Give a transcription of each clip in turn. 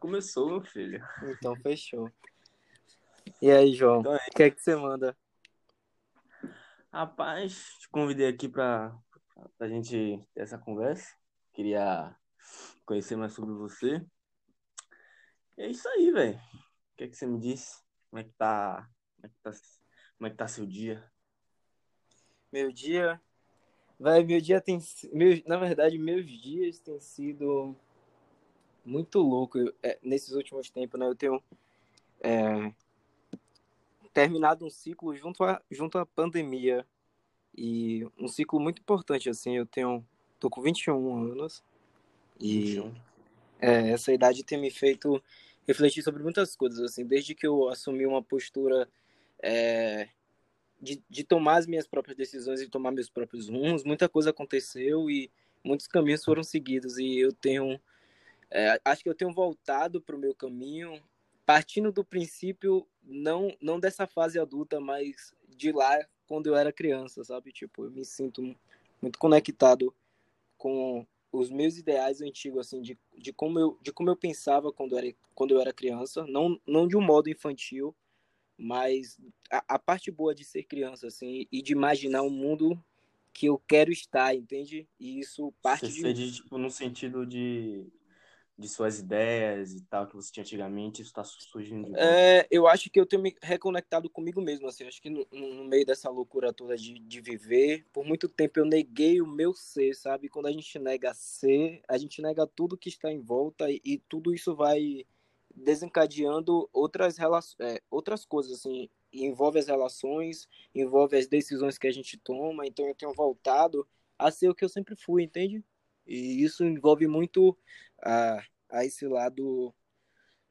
começou, meu filho. Então, fechou. E aí, João? Então, O que é que você manda? Rapaz, te convidei aqui pra, pra gente ter essa conversa. Queria conhecer mais sobre você. E é isso aí, velho. O que é que você me disse? Como é que tá? Como é que tá, como é que tá seu dia? Meu dia. Vai, meu dia tem. Meu, na verdade, meus dias têm sido muito louco Eu- é, nesses últimos tempos, né? Eu tenho é, terminado um ciclo junto à junto à pandemia. E um ciclo muito importante, assim. Eu tenho. tô com 21 anos. E. 21. É, essa idade tem me feito refletir sobre muitas coisas, assim, desde que eu assumi uma postura é, de, de tomar as minhas próprias decisões e tomar meus próprios rumos, muita coisa aconteceu e muitos caminhos foram seguidos e eu tenho, é, acho que eu tenho voltado para o meu caminho, partindo do princípio, não, não dessa fase adulta, mas de lá quando eu era criança, sabe? Tipo, eu me sinto muito conectado com os meus ideais antigos, assim, de, de, como, eu, de como eu pensava quando eu era, quando eu era criança, não, não de um modo infantil, mas a, a parte boa de ser criança, assim, e de imaginar um mundo que eu quero estar, entende? E isso parte Você de tipo, no sentido de, de suas ideias e tal, que você tinha antigamente, isso tá surgindo. É, eu acho que eu tenho me reconectado comigo mesmo, assim, acho que no, no meio dessa loucura toda de, de viver, por muito tempo eu neguei o meu ser, sabe? Quando a gente nega ser, a gente nega tudo que está em volta e, e tudo isso vai desencadeando outras, relações, é, outras coisas, assim, envolve as relações, envolve as decisões que a gente toma, então eu tenho voltado a ser o que eu sempre fui, entende? E isso envolve muito a, a esse lado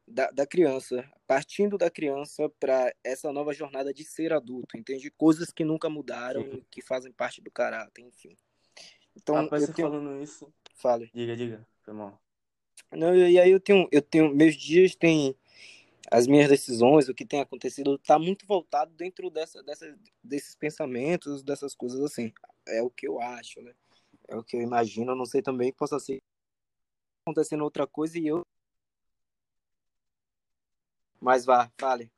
da, da criança, partindo da criança para essa nova jornada de ser adulto, entende? Coisas que nunca mudaram, Sim. que fazem parte do caráter, enfim. Então, Rapaz, eu você tenho... falando isso. Fale. Diga, diga. Foi mal. Não, e aí eu tenho, eu tenho, meus dias têm as minhas decisões, o que tem acontecido, tá muito voltado dentro dessa, dessa, desses pensamentos, dessas coisas assim. É o que eu acho, né? É o que eu imagino. Não sei também que possa ser acontecendo outra coisa e eu. Mas vá, fale.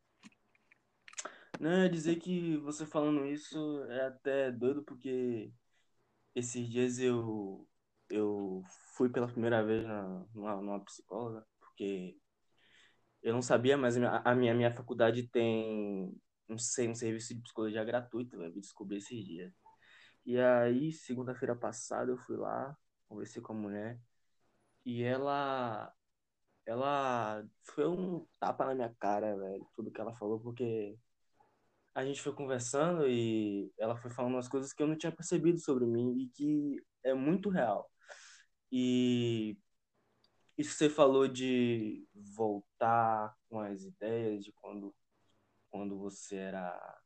Não, eu dizer que você falando isso é até doido, porque esses dias eu, eu fui pela primeira vez na, numa, numa psicóloga, porque eu não sabia, mas a minha, a minha, faculdade tem um, um serviço de psicologia gratuito, eu descobri esses dias. E aí, segunda-feira passada, eu fui lá, conversei com a mulher, e ela, ela foi um tapa na minha cara, velho, tudo que ela falou, porque a gente foi conversando e ela foi falando umas coisas que eu não tinha percebido sobre mim e que é muito real. E isso que você falou de voltar com as ideias de quando, quando você era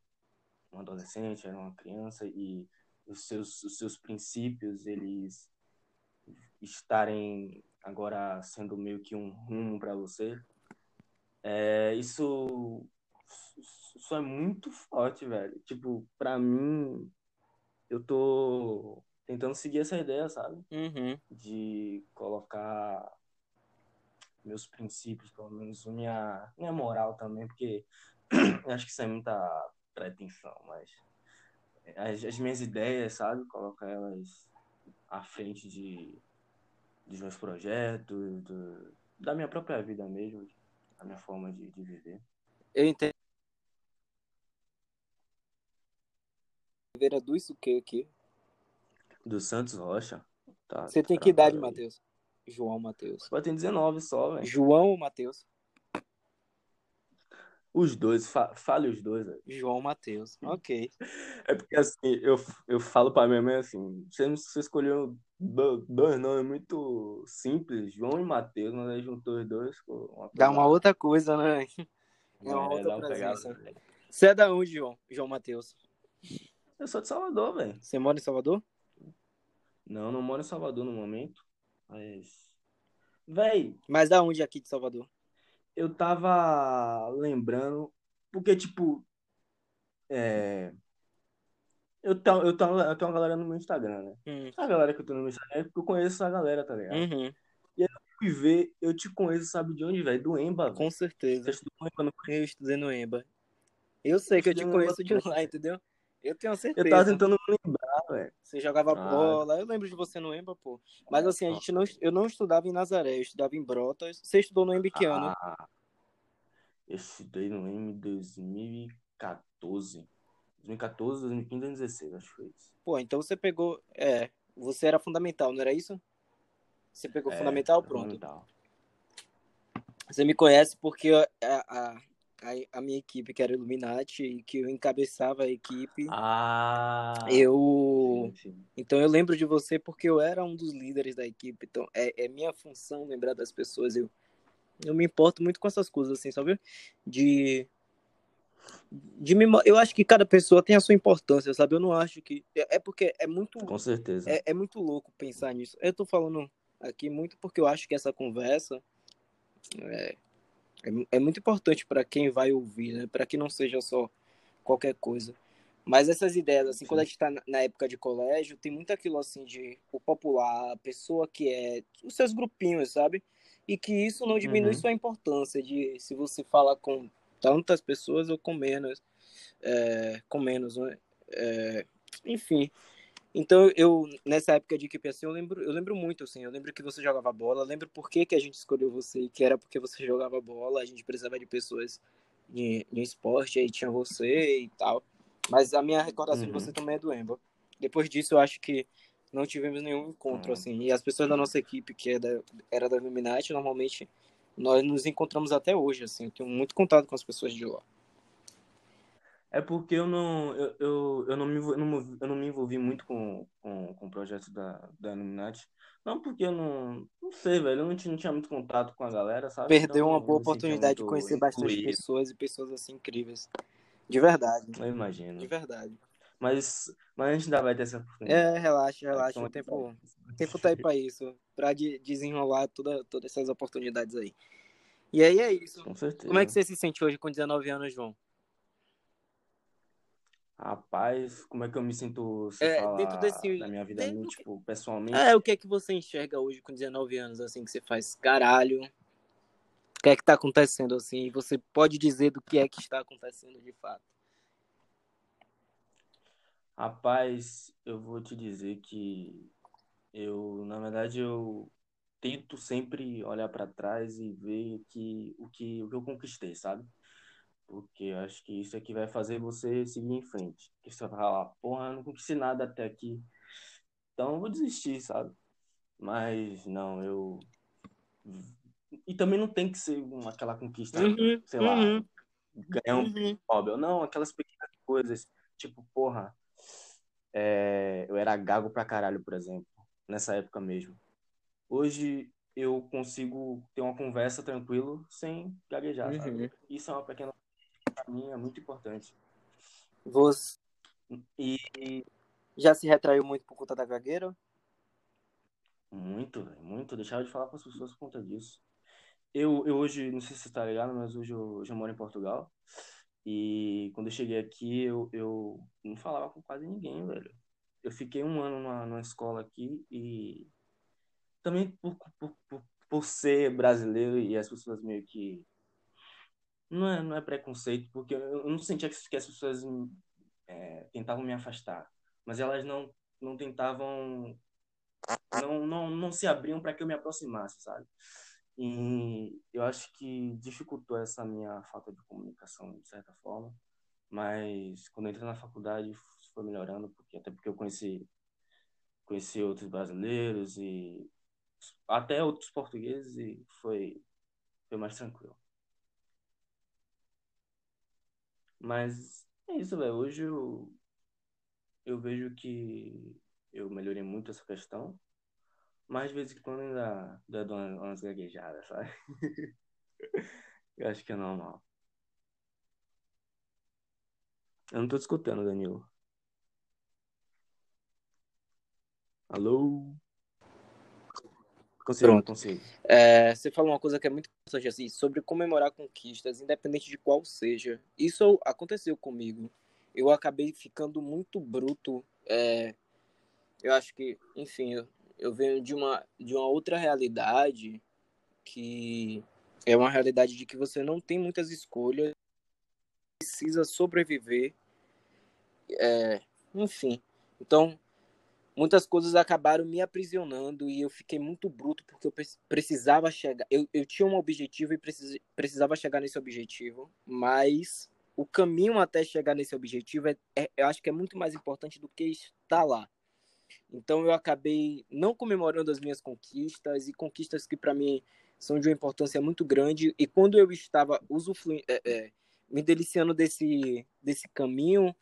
um adolescente, era uma criança e os seus, os seus princípios, eles estarem agora sendo meio que um rumo para você, é, isso, isso é muito forte, velho. Tipo, pra mim, eu tô tentando seguir essa ideia, sabe? Uhum. De colocar meus princípios, pelo menos minha, minha moral também, porque acho que isso é muita pretensão, mas as, as minhas ideias, sabe? Colocar elas à frente de, dos meus projetos, do, da minha própria vida mesmo, da minha forma de, de viver. Eu entendo. Vera do que aqui. Do Santos Rocha. Tá, Você tem que idade. Matheus? João Matheus. Pô, tem 19 só, velho. João ou Matheus? Os dois, fa fale os dois, velho. João Matheus. Ok. É porque assim, eu, eu falo pra minha mãe assim, você, você escolheu do- dois nomes muito simples, João e Matheus, mas aí juntou os dois, uma Dá uma outra coisa, né? É, uma outra dá uma pegada. presença. Você é da onde, João? João Matheus. Eu sou de Salvador, velho. Você mora em Salvador? Não, não moro em Salvador no momento, mas... Véi, Mas da onde aqui de Salvador? Eu tava lembrando, porque, tipo, é... Eu, tenho, eu, tenho, eu tenho uma galera no meu Instagram, né? Hum. A galera que eu tenho no meu Instagram é porque eu conheço a galera, tá ligado? Uhum. fui ver, eu te conheço, sabe de onde, velho? Do Emba. Com certeza. Você Emba, não Eu estudei no Emba. Eu sei que eu te conheço de lá, entendeu? Eu tenho Eu certeza. tava tentando me lembrar, velho. Você jogava Ah. bola. Eu lembro de você no Emba, pô. Mas assim, a gente não, eu não estudava em Nazaré, eu estudava em Brotas. Você estudou no Emba que ano? Ah, eu estudei no M 2014. 2014, 2015, 2016, acho que foi isso. Pô, então você pegou. É, você era fundamental, não era isso? Você pegou É, fundamental? Pronto. fundamental. Você me conhece porque a, a, a, a minha equipe, que era Illuminati, que eu encabeçava a equipe, Ah, eu. sim, sim. Então eu lembro de você porque eu era um dos líderes da equipe. Então é, é minha função lembrar das pessoas. Eu, eu me importo muito com essas coisas, assim, sabe? De. De me, eu acho que cada pessoa tem a sua importância, sabe? Eu não acho que. É é porque é muito. Com certeza. É, é muito louco pensar nisso. Eu tô falando aqui muito porque eu acho que essa conversa é, é, é muito importante para quem vai ouvir, né? Para que não seja só qualquer coisa. Mas essas ideias, assim, Sim. quando a gente tá na- na época de colégio, tem muito aquilo assim de o popular, a pessoa que é os seus grupinhos, sabe? E que isso não diminui Uhum. sua importância de se você fala com tantas pessoas ou com menos, é, com menos, né? É, enfim, então eu nessa época de equipe assim, eu lembro, eu lembro muito assim, eu lembro que você jogava bola, lembro por que, que a gente escolheu você, que era porque você jogava bola, a gente precisava de pessoas de, de esporte, aí tinha você e tal. Mas a minha recordação de Uhum. você também é do Emba. Depois disso, eu acho que não tivemos nenhum encontro Uhum. assim. E as pessoas da nossa equipe, que é da, era da Illuminati, normalmente nós nos encontramos até hoje, assim. Eu tenho muito contato com as pessoas de lá. É porque eu não, eu, eu, eu não me, eu não, eu não me envolvi muito com, com, com o projeto da, da Illuminati. Não porque eu não, não sei, velho, eu não tinha, não tinha muito contato com a galera, sabe? Perdeu Então uma boa oportunidade de conhecer bastante incluído, pessoas e pessoas assim incríveis. De verdade. eu imagino. De verdade. Mas, mas a gente ainda vai ter essa oportunidade. É, relaxa, relaxa. O tempo. o tempo tá aí pra isso. Pra de- desenrolar toda, todas essas oportunidades aí. E aí é isso. Com certeza. Como é que você se sente hoje com 19 anos, João? Rapaz, como é que eu me sinto É, dentro desse- da minha vida, dentro- tipo, pessoalmente? É, o que é que você enxerga hoje com 19 anos, assim, que você faz? Caralho. O que é que tá acontecendo, assim? Você pode dizer do que é que está acontecendo de fato. Rapaz, eu vou te dizer que eu, na verdade, eu tento sempre olhar para trás e ver que o que o que eu conquistei, sabe? Porque eu acho que isso é que vai fazer você seguir em frente. Porque você vai falar, porra, não conquistei nada até aqui, então eu vou desistir, sabe? Mas não, eu e também não tem que ser uma, aquela conquista, Uhum, sei lá, uhum. ganhar um Uhum. Nobel. Não, aquelas pequenas coisas, tipo, porra, é, eu era gago pra caralho, por exemplo, nessa época mesmo. Hoje eu consigo ter uma conversa tranquilo sem gaguejar, sabe? Uhum. Isso é uma pequena mim é muito importante. Você E já se retraiu muito por conta da gagueira? muito, velho, muito, deixava de falar com as pessoas por conta disso. Eu, eu hoje, não sei se você tá ligado, mas hoje eu, hoje eu moro em Portugal. E quando eu cheguei aqui, eu, eu não falava com quase ninguém, velho. Eu fiquei um ano numa, numa escola aqui e também por, por, por, por ser brasileiro e as pessoas meio que. Não é, não é preconceito, porque eu, não sentia que as pessoas é, tentavam me afastar, mas elas não, não tentavam. Não, não, não se abriam para que eu me aproximasse, sabe? E eu acho que dificultou essa minha falta de comunicação, de certa forma. Mas quando eu entrei na faculdade, foi melhorando, porque até porque eu conheci, conheci outros brasileiros e até outros portugueses e foi, foi mais tranquilo. Mas é isso, velho. Hoje eu, eu vejo que eu melhorei muito essa questão. Mas de vez em quando ainda, ainda dou umas gaguejadas, sabe? Eu acho que é normal. Eu não tô te escutando, Danilo. Alô? Consigo, Pronto. consigo. É, você falou uma coisa que é muito importante, assim, sobre comemorar conquistas, independente de qual seja. Isso aconteceu comigo. Eu acabei ficando muito bruto. é, eu acho que, enfim, eu, eu venho de uma, de uma outra realidade que é uma realidade de que você não tem muitas escolhas, precisa sobreviver, é, enfim. Então, muitas coisas acabaram me aprisionando e eu fiquei muito bruto porque eu precisava chegar. Eu, eu tinha um objetivo e precis, precisava chegar nesse objetivo, mas o caminho até chegar nesse objetivo é, é, eu acho que é muito mais importante do que estar lá. Então eu acabei não comemorando as minhas conquistas e conquistas que para mim são de uma importância muito grande. E quando eu estava usufruindo, é, é, me deliciando desse, desse caminho,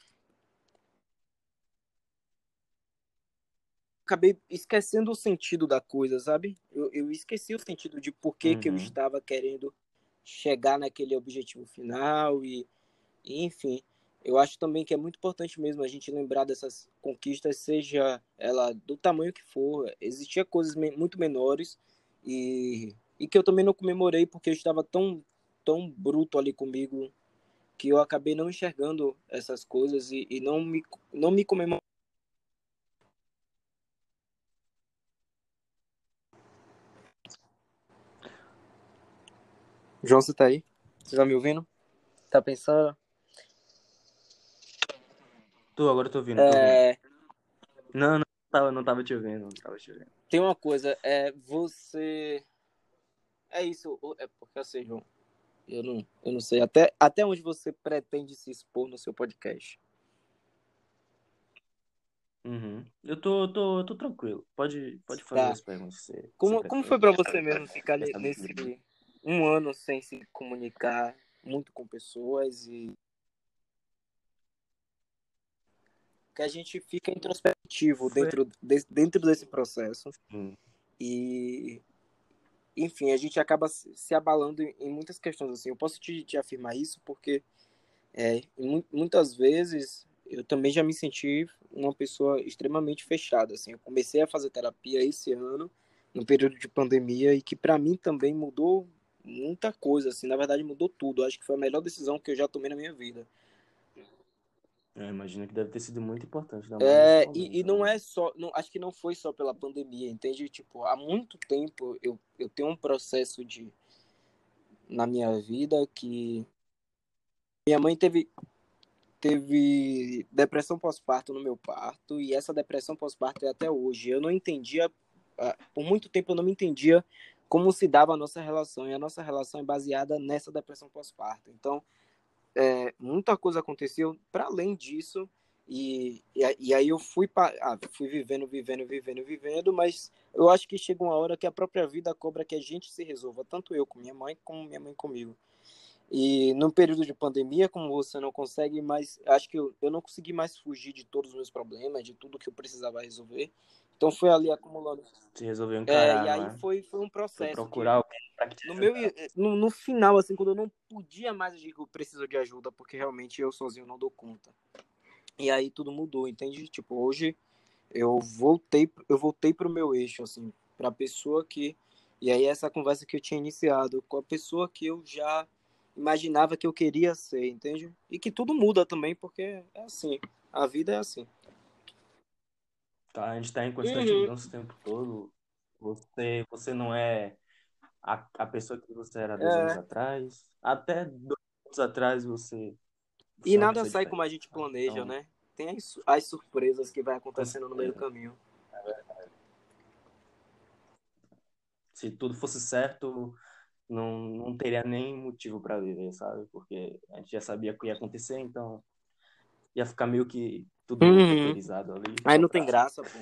acabei esquecendo o sentido da coisa, sabe? Eu, eu esqueci o sentido de por que, uhum. que eu uhum. estava querendo chegar naquele objetivo final e, e, enfim. Eu acho também que é muito importante mesmo a gente lembrar dessas conquistas, seja ela do tamanho que for. Existia coisas muito menores e, e que eu também não comemorei porque eu estava tão, tão bruto ali comigo que eu acabei não enxergando essas coisas e, e não me, não me comemorando João, você tá aí? Você tá me ouvindo? Tá pensando? Tô, agora tô ouvindo. É... Tô ouvindo. Não, não tava, não tava te ouvindo, não tava te ouvindo. Tem uma coisa, é você. É isso, é porque assim, João, eu não, eu não sei até, até onde você pretende se expor no seu podcast. Uhum. Eu tô, tô, tô tranquilo. Pode, pode fazer tá. as perguntas. Você, como, você como foi para você mesmo ficar nesse, um ano sem se comunicar muito com pessoas e que a gente fica introspectivo dentro, de, dentro desse processo. Hum. e enfim a gente acaba se abalando em muitas questões assim. Eu posso te, te afirmar isso porque é, muitas vezes eu também já me senti uma pessoa extremamente fechada assim. Eu comecei a fazer terapia esse ano no período de pandemia e que para mim também mudou muita coisa, assim, na verdade mudou tudo. Acho que foi a melhor decisão que eu já tomei na minha vida. Eu imagino que deve ter sido muito importante. É, e, e, não né? é só, não, acho que não foi só pela pandemia, entende? Tipo, há muito tempo eu, eu tenho um processo de na minha vida que minha mãe teve teve depressão pós-parto no meu parto e essa depressão pós-parto é até hoje. Eu não entendia, ah, por muito tempo eu não me entendia como se dava a nossa relação. E a nossa relação é baseada nessa depressão pós-parto. Então, é, muita coisa aconteceu para além disso. E, e, aí eu fui, ah, fui vivendo, vivendo, vivendo, vivendo, mas eu acho que chega uma hora que a própria vida cobra que a gente se resolva, tanto eu com minha mãe, como minha mãe comigo. E no período de pandemia, como você não consegue mais, acho que eu, eu não consegui mais fugir de todos os meus problemas, de tudo que eu precisava resolver. Então foi ali acumulando. Se resolveu encarar, é, E aí né? foi, foi um processo. Foi procurar alguém pra que no, meu, no, no, final, assim, quando eu não podia mais, eu digo, preciso de ajuda, porque realmente eu sozinho não dou conta. E aí tudo mudou, entende? Tipo, hoje eu voltei, eu voltei pro meu eixo, assim, pra pessoa que. E aí essa conversa que eu tinha iniciado, com a pessoa que eu já imaginava que eu queria ser, entende? E que tudo muda também, porque é assim. A vida é assim. Tá? A gente está em constante uhum. mudança o tempo todo. Você, você não é a, a pessoa que você era dois é. anos atrás. Até dois anos atrás você. e nada sai como a gente planeja, então... né? Tem as, as surpresas que vai acontecendo no meio do caminho. É verdade. Se tudo fosse certo, não, não teria nem motivo para viver, sabe? Porque a gente já sabia o que ia acontecer, então ia ficar meio que tudo uhum. ali. Aí não tem graça, pô.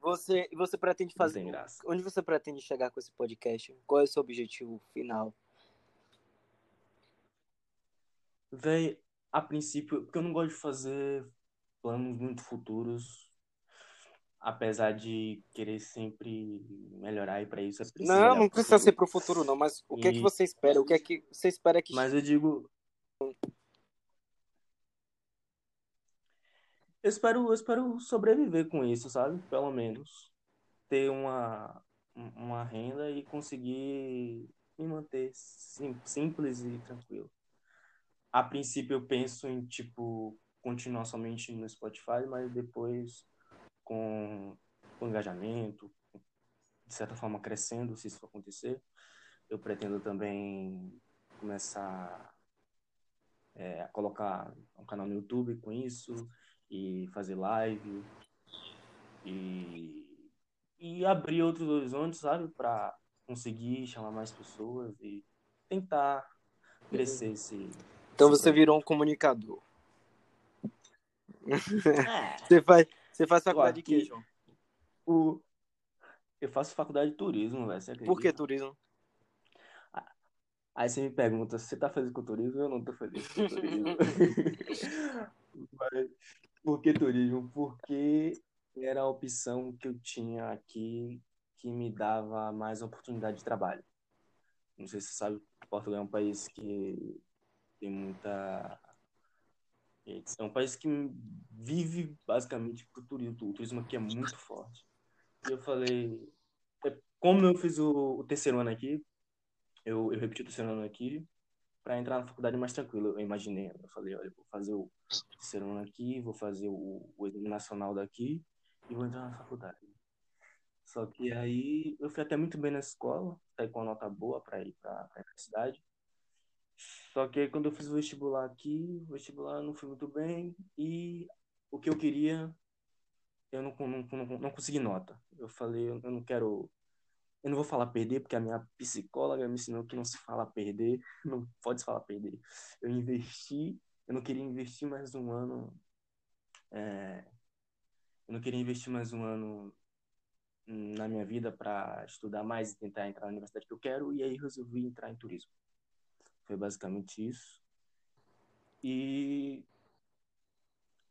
Você, você pretende fazer. Não tem graça. Onde você pretende chegar com esse podcast? Qual é o seu objetivo final? Véi, a princípio, porque eu não gosto de fazer planos muito futuros. Apesar de querer sempre melhorar e para isso é preciso. Não, não precisa ser pro futuro, não, mas o que e... é que você espera? O que é que você espera que. Mas eu digo, Eu espero, eu espero sobreviver com isso, sabe? Pelo menos. Ter uma, uma renda e conseguir me manter sim, simples e tranquilo. A princípio eu penso em, tipo, continuar somente no Spotify, mas depois com, com engajamento, de certa forma crescendo, se isso acontecer, eu pretendo também começar é, a colocar um canal no YouTube com isso e fazer live e, e abrir outros horizontes, sabe? Para conseguir chamar mais pessoas e tentar crescer esse. Então esse você projeto. virou um comunicador. É, Você faz, você faz faculdade de quê, aqui- João? o... Eu faço faculdade de turismo, velho. Por que turismo? Aí você me pergunta, você tá feliz com o turismo? Eu não tô feliz com o turismo. Mas, por que turismo? Porque era a opção que eu tinha aqui que me dava mais oportunidade de trabalho. Não sei se você sabe, Portugal é um país que tem muita. É um país que vive basicamente pro turismo. O turismo aqui é muito forte. E eu falei, é, como eu fiz o, o terceiro ano aqui, eu, eu repeti o terceiro ano aqui para entrar na faculdade mais tranquilo. Eu imaginei, eu falei, olha, vou fazer o terceiro ano aqui, vou fazer o, o exame nacional daqui e vou entrar na faculdade. Só que aí eu fui até muito bem na escola, saí com uma nota boa para ir para a universidade. Só que aí quando eu fiz o vestibular aqui, o vestibular não foi muito bem e o que eu queria, eu não, não, não, não consegui nota. Eu falei, eu não quero eu não vou falar perder, porque a minha psicóloga me ensinou que não se fala perder, não pode se falar perder. Eu investi, eu não queria investir mais um ano. é, eu não queria investir mais um ano na minha vida para estudar mais e tentar entrar na universidade que eu quero, e aí resolvi entrar em turismo. Foi basicamente isso. E.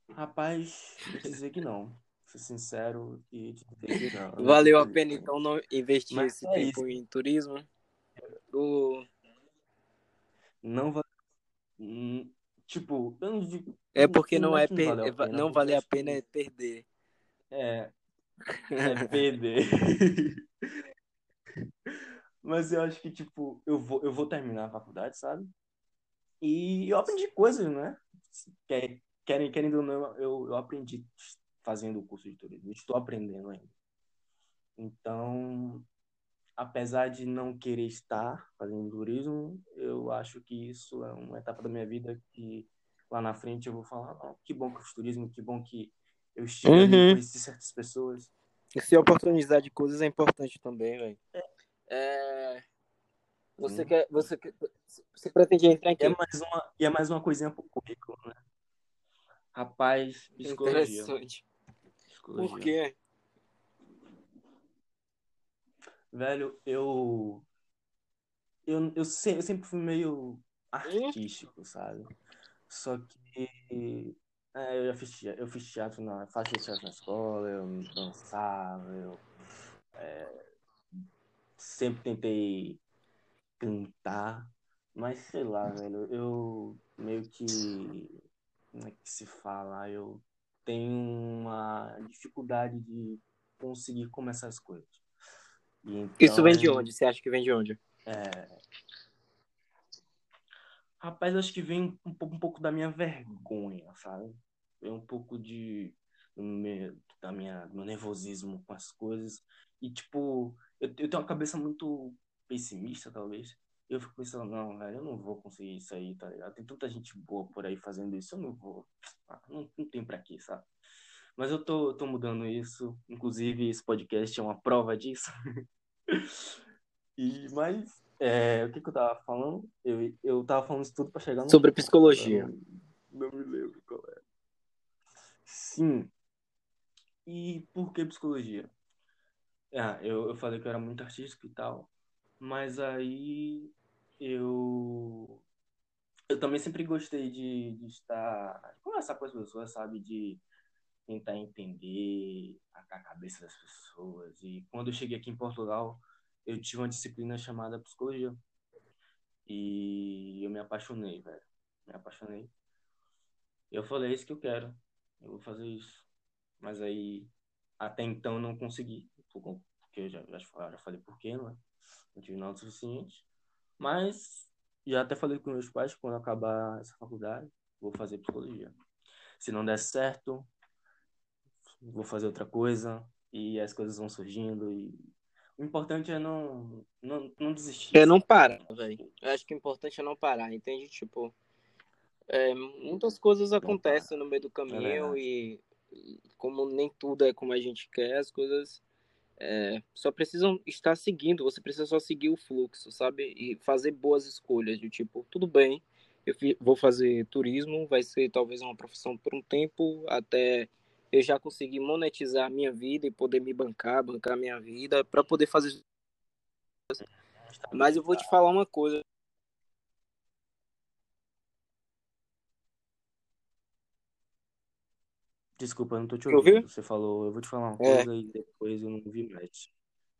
Rapaz, vou dizer que não. Ser sincero e te dizer que não. Eu não Valeu a pena então não investir Mas esse é tempo em turismo? O- Não vai. Hum, Tipo, eu não digo. É porque não é, per... a é va- pena, não vale a acho que pena é perder. É, é perder. Mas eu acho que, tipo, eu vou, eu vou terminar a faculdade, sabe? E eu aprendi coisas, né? Quer- Querem, querendo ou não, eu, eu aprendi fazendo o curso de turismo. Estou aprendendo ainda. Então, apesar de não querer estar fazendo turismo, eu acho que isso é uma etapa da minha vida que lá na frente eu vou falar, "Ah, que bom que eu fiz turismo, que bom que eu estive ali, Uhum. conheci certas pessoas. E se oportunizar de coisas é importante também, velho. É... Você Sim. quer. Você, quer... você pretende entrar em E é quê? mais uma, e é mais uma coisinha pro currículo, né? Rapaz, psicologia. Interessante. Psicologia. Por quê? Velho, eu. Eu, eu, se- eu sempre fui meio artístico, sabe? Só que. é, eu já fiz, eu fiz teatro na. Fazia teatro na escola, eu dançava, eu. é, sempre tentei cantar, mas sei lá, velho, eu meio que. Como é que se fala? Eu tenho uma dificuldade de conseguir começar as coisas. E Isso vem de então- onde? Você acha que vem de onde? Rapaz, acho que vem um pouco, um pouco da minha vergonha, sabe? Vem um pouco de do meu, da minha, do meu nervosismo com as coisas. E, tipo, eu, eu tenho uma cabeça muito pessimista, talvez. Eu fico pensando, não, velho, eu não vou conseguir isso aí, tá ligado? Tem tanta gente boa por aí fazendo isso, eu não vou. Ah, não, não tem pra quê, sabe? Mas eu tô, tô mudando isso. Inclusive, esse podcast é uma prova disso. e, mas, é, o que, que eu tava falando? Eu, eu tava falando isso tudo pra chegar no. Sobre psicologia. Não, não me lembro qual é. Sim. E por que psicologia? Ah, eu, eu falei que eu era muito artístico e tal, mas aí eu eu também sempre gostei de, de estar de conversar com as pessoas, sabe, de tentar entender a, a cabeça das pessoas. E quando eu cheguei aqui em Portugal, eu tive uma disciplina chamada psicologia. E eu me apaixonei, velho. Me apaixonei. Eu falei, é isso que eu quero. Eu vou fazer isso. Mas aí, até então, não consegui. por- Porque eu já, já, já falei por quê, não é? Não tive nada suficiente. Mas, já até falei com meus pais que quando acabar essa faculdade, vou fazer psicologia. Se não der certo, vou fazer outra coisa. E as coisas vão surgindo. E O importante é não, não, não desistir. É não parar, velho. Eu acho que o importante é não parar, entende? Tipo, é, muitas coisas acontecem no meio do caminho É e como nem tudo é como a gente quer, as coisas é, só precisam estar seguindo. Você precisa só seguir o fluxo, sabe? E fazer boas escolhas. De tipo, tudo bem, eu vou fazer turismo, vai ser talvez uma profissão por um tempo, até eu já conseguir monetizar a minha vida e poder me bancar, bancar a minha vida, para poder fazer. Mas eu vou te falar uma coisa. Desculpa, eu não tô te ouvindo. Você falou, eu vou te falar uma É. coisa e depois eu não vi mais.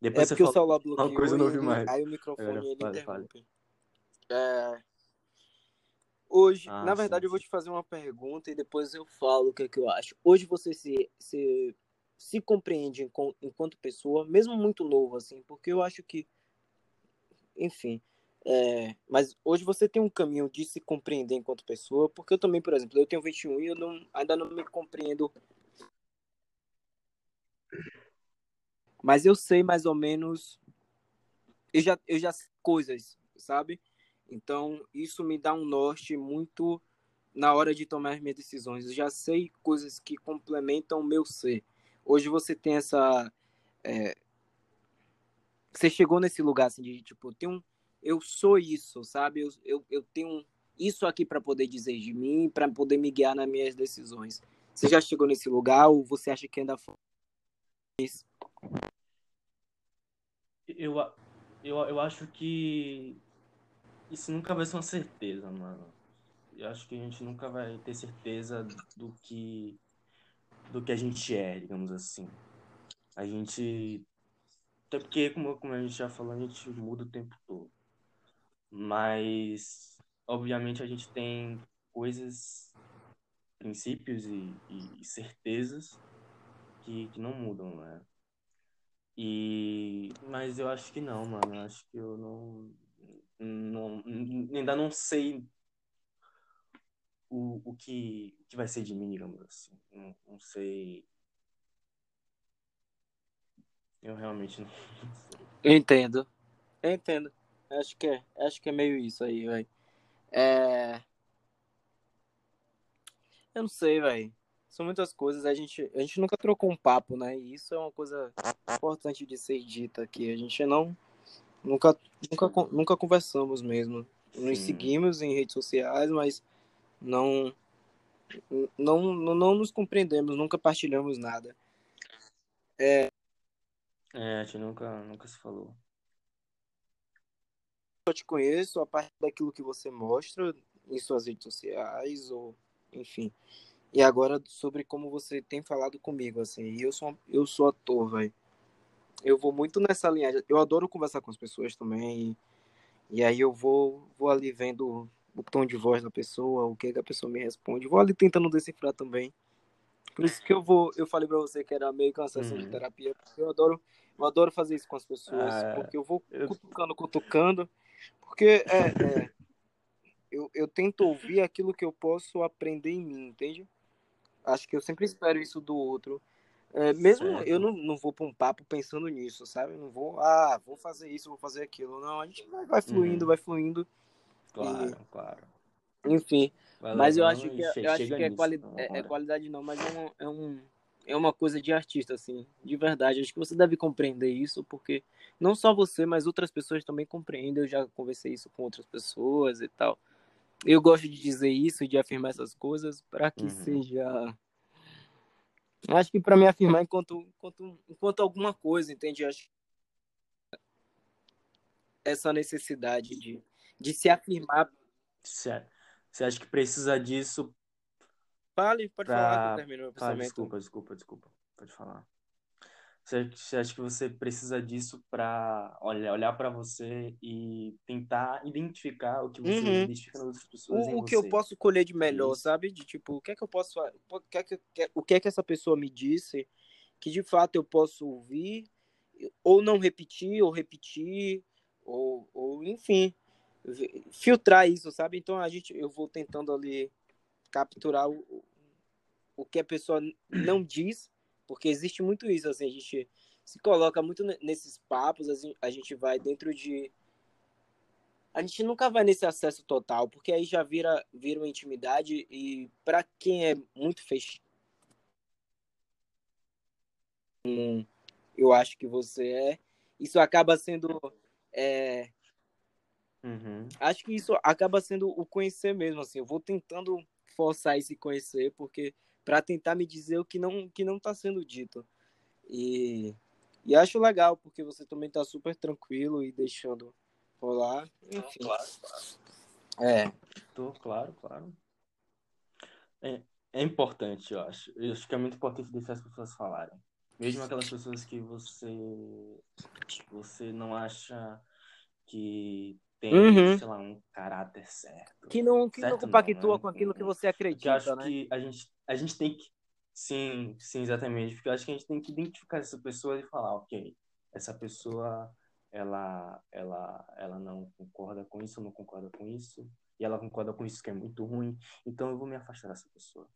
É Depois você porque o falou uma coisa eu não ele- mais. aí o microfone Agora, ele fale. É, Hoje, Ah, na sim, verdade, eu vou sim. te fazer uma pergunta e depois eu falo o que, é que eu acho. Hoje você se, se, se compreende enquanto, enquanto pessoa, mesmo muito novo, assim, porque eu acho que, enfim, é, mas hoje você tem um caminho de se compreender enquanto pessoa, porque eu também, por exemplo, eu tenho 21 e eu não, ainda não me compreendo, mas eu sei mais ou menos, eu já, eu já sei coisas, sabe? Então, isso me dá um norte muito na hora de tomar as minhas decisões. Eu já sei coisas que complementam o meu ser. Hoje você tem essa. é, Você chegou nesse lugar assim de tipo, tem um... eu sou isso, sabe? Eu, eu, eu tenho isso aqui para poder dizer de mim, para poder me guiar nas minhas decisões. Você já chegou nesse lugar ou você acha que ainda isso? Eu, eu, eu acho que isso nunca vai ser uma certeza, mano. Eu acho que a gente nunca vai ter certeza do que do que a gente é, digamos assim. A gente até porque como, como a gente já falou, a gente muda o tempo todo. Mas obviamente a gente tem coisas, princípios e, e- certezas que, que não mudam, né? E mas eu acho que não, mano. Eu acho que eu não não, ainda não sei o, o, que, que vai ser de mim, digamos assim. Não, não sei. Eu realmente não sei. Entendo. Entendo. Acho que é, acho que é meio isso aí, velho. É... Eu não sei, velho. São muitas coisas. A gente, a gente nunca trocou um papo, né? E isso é uma coisa importante de ser dita aqui. A gente não. Nunca, nunca, nunca conversamos mesmo. Nos Sim. seguimos em redes sociais, mas não, não, não, não nos compreendemos, nunca partilhamos nada. É, a gente nunca, nunca se falou. Eu te conheço a partir daquilo que você mostra em suas redes sociais, ou enfim. E agora sobre como você tem falado comigo, assim. E eu sou, eu sou ator, velho. Eu vou muito nessa linha. Eu adoro conversar com as pessoas também. E, e aí eu vou, vou ali vendo o tom de voz da pessoa, o que, que a pessoa me responde. Vou ali tentando decifrar também. Por isso que eu vou, eu falei pra você que era meio que uma sessão de Uhum. terapia. Eu adoro, eu adoro fazer isso com as pessoas, Ah, porque eu vou eu- cutucando, cutucando. Porque é, é, eu, eu tento ouvir aquilo que eu posso aprender em mim, entende? Acho que eu sempre espero isso do outro. É, mesmo Certo. eu não, não vou pra um papo pensando nisso, sabe? Não vou, ah, vou fazer isso, vou fazer aquilo. Não, a gente vai, vai fluindo, Uhum. vai fluindo. Claro, claro. Enfim, Vai mas eu acho e que, é- eu acho que é, quali é, é qualidade não, mas é, um, é, um, é uma coisa de artista, assim, de verdade. Acho que você deve compreender isso, porque não só você, mas outras pessoas também compreendem. Eu já conversei isso com outras pessoas e tal. Eu gosto de dizer isso e de afirmar essas coisas para que Uhum. seja. Acho que para me afirmar enquanto, enquanto, enquanto alguma coisa, entende? Acho que essa necessidade de, de se afirmar. Você você acha que precisa disso Fale, pode falar que eu pra. termino meu desculpa, desculpa, desculpa. Pode falar. Você acha que você precisa disso pra olhar, olhar para você e tentar identificar o que você Uhum. identifica nas outras pessoas o, o que eu posso colher de melhor, Isso. sabe? De tipo, o que é que eu posso o que é que, que- o que é que essa pessoa me disse que de fato eu posso ouvir ou não repetir ou repetir ou, ou enfim, filtrar isso, sabe? Então a gente eu vou tentando ali capturar o, o que a pessoa não diz, porque existe muito isso assim, a gente se coloca muito nesses papos, a gente vai dentro de a gente nunca vai nesse acesso total, porque aí já vira, vira uma intimidade e para quem é muito fechado, eu acho que você é, isso acaba sendo é, uhum. acho que isso acaba sendo o conhecer mesmo assim eu vou tentando forçar esse conhecer porque para tentar me dizer o que não que não está sendo dito e, e acho legal porque você também está super tranquilo e deixando rolar, enfim. Claro, claro. É. Tô, claro, claro. É, é importante, eu acho. Eu acho que é muito importante deixar as pessoas falarem. Mesmo aquelas pessoas que você você não acha que tem, uhum. sei lá, um caráter certo. Que não, que certo não compactua não, né? com aquilo que você acredita, eu acho né? que a gente, a gente tem que Sim, sim, exatamente. Porque eu acho que a gente tem que identificar essa pessoa e falar, ok, essa pessoa ela, ela, ela não concorda com isso, não concorda com isso, e ela concorda com isso que é muito ruim, então eu vou me afastar dessa pessoa.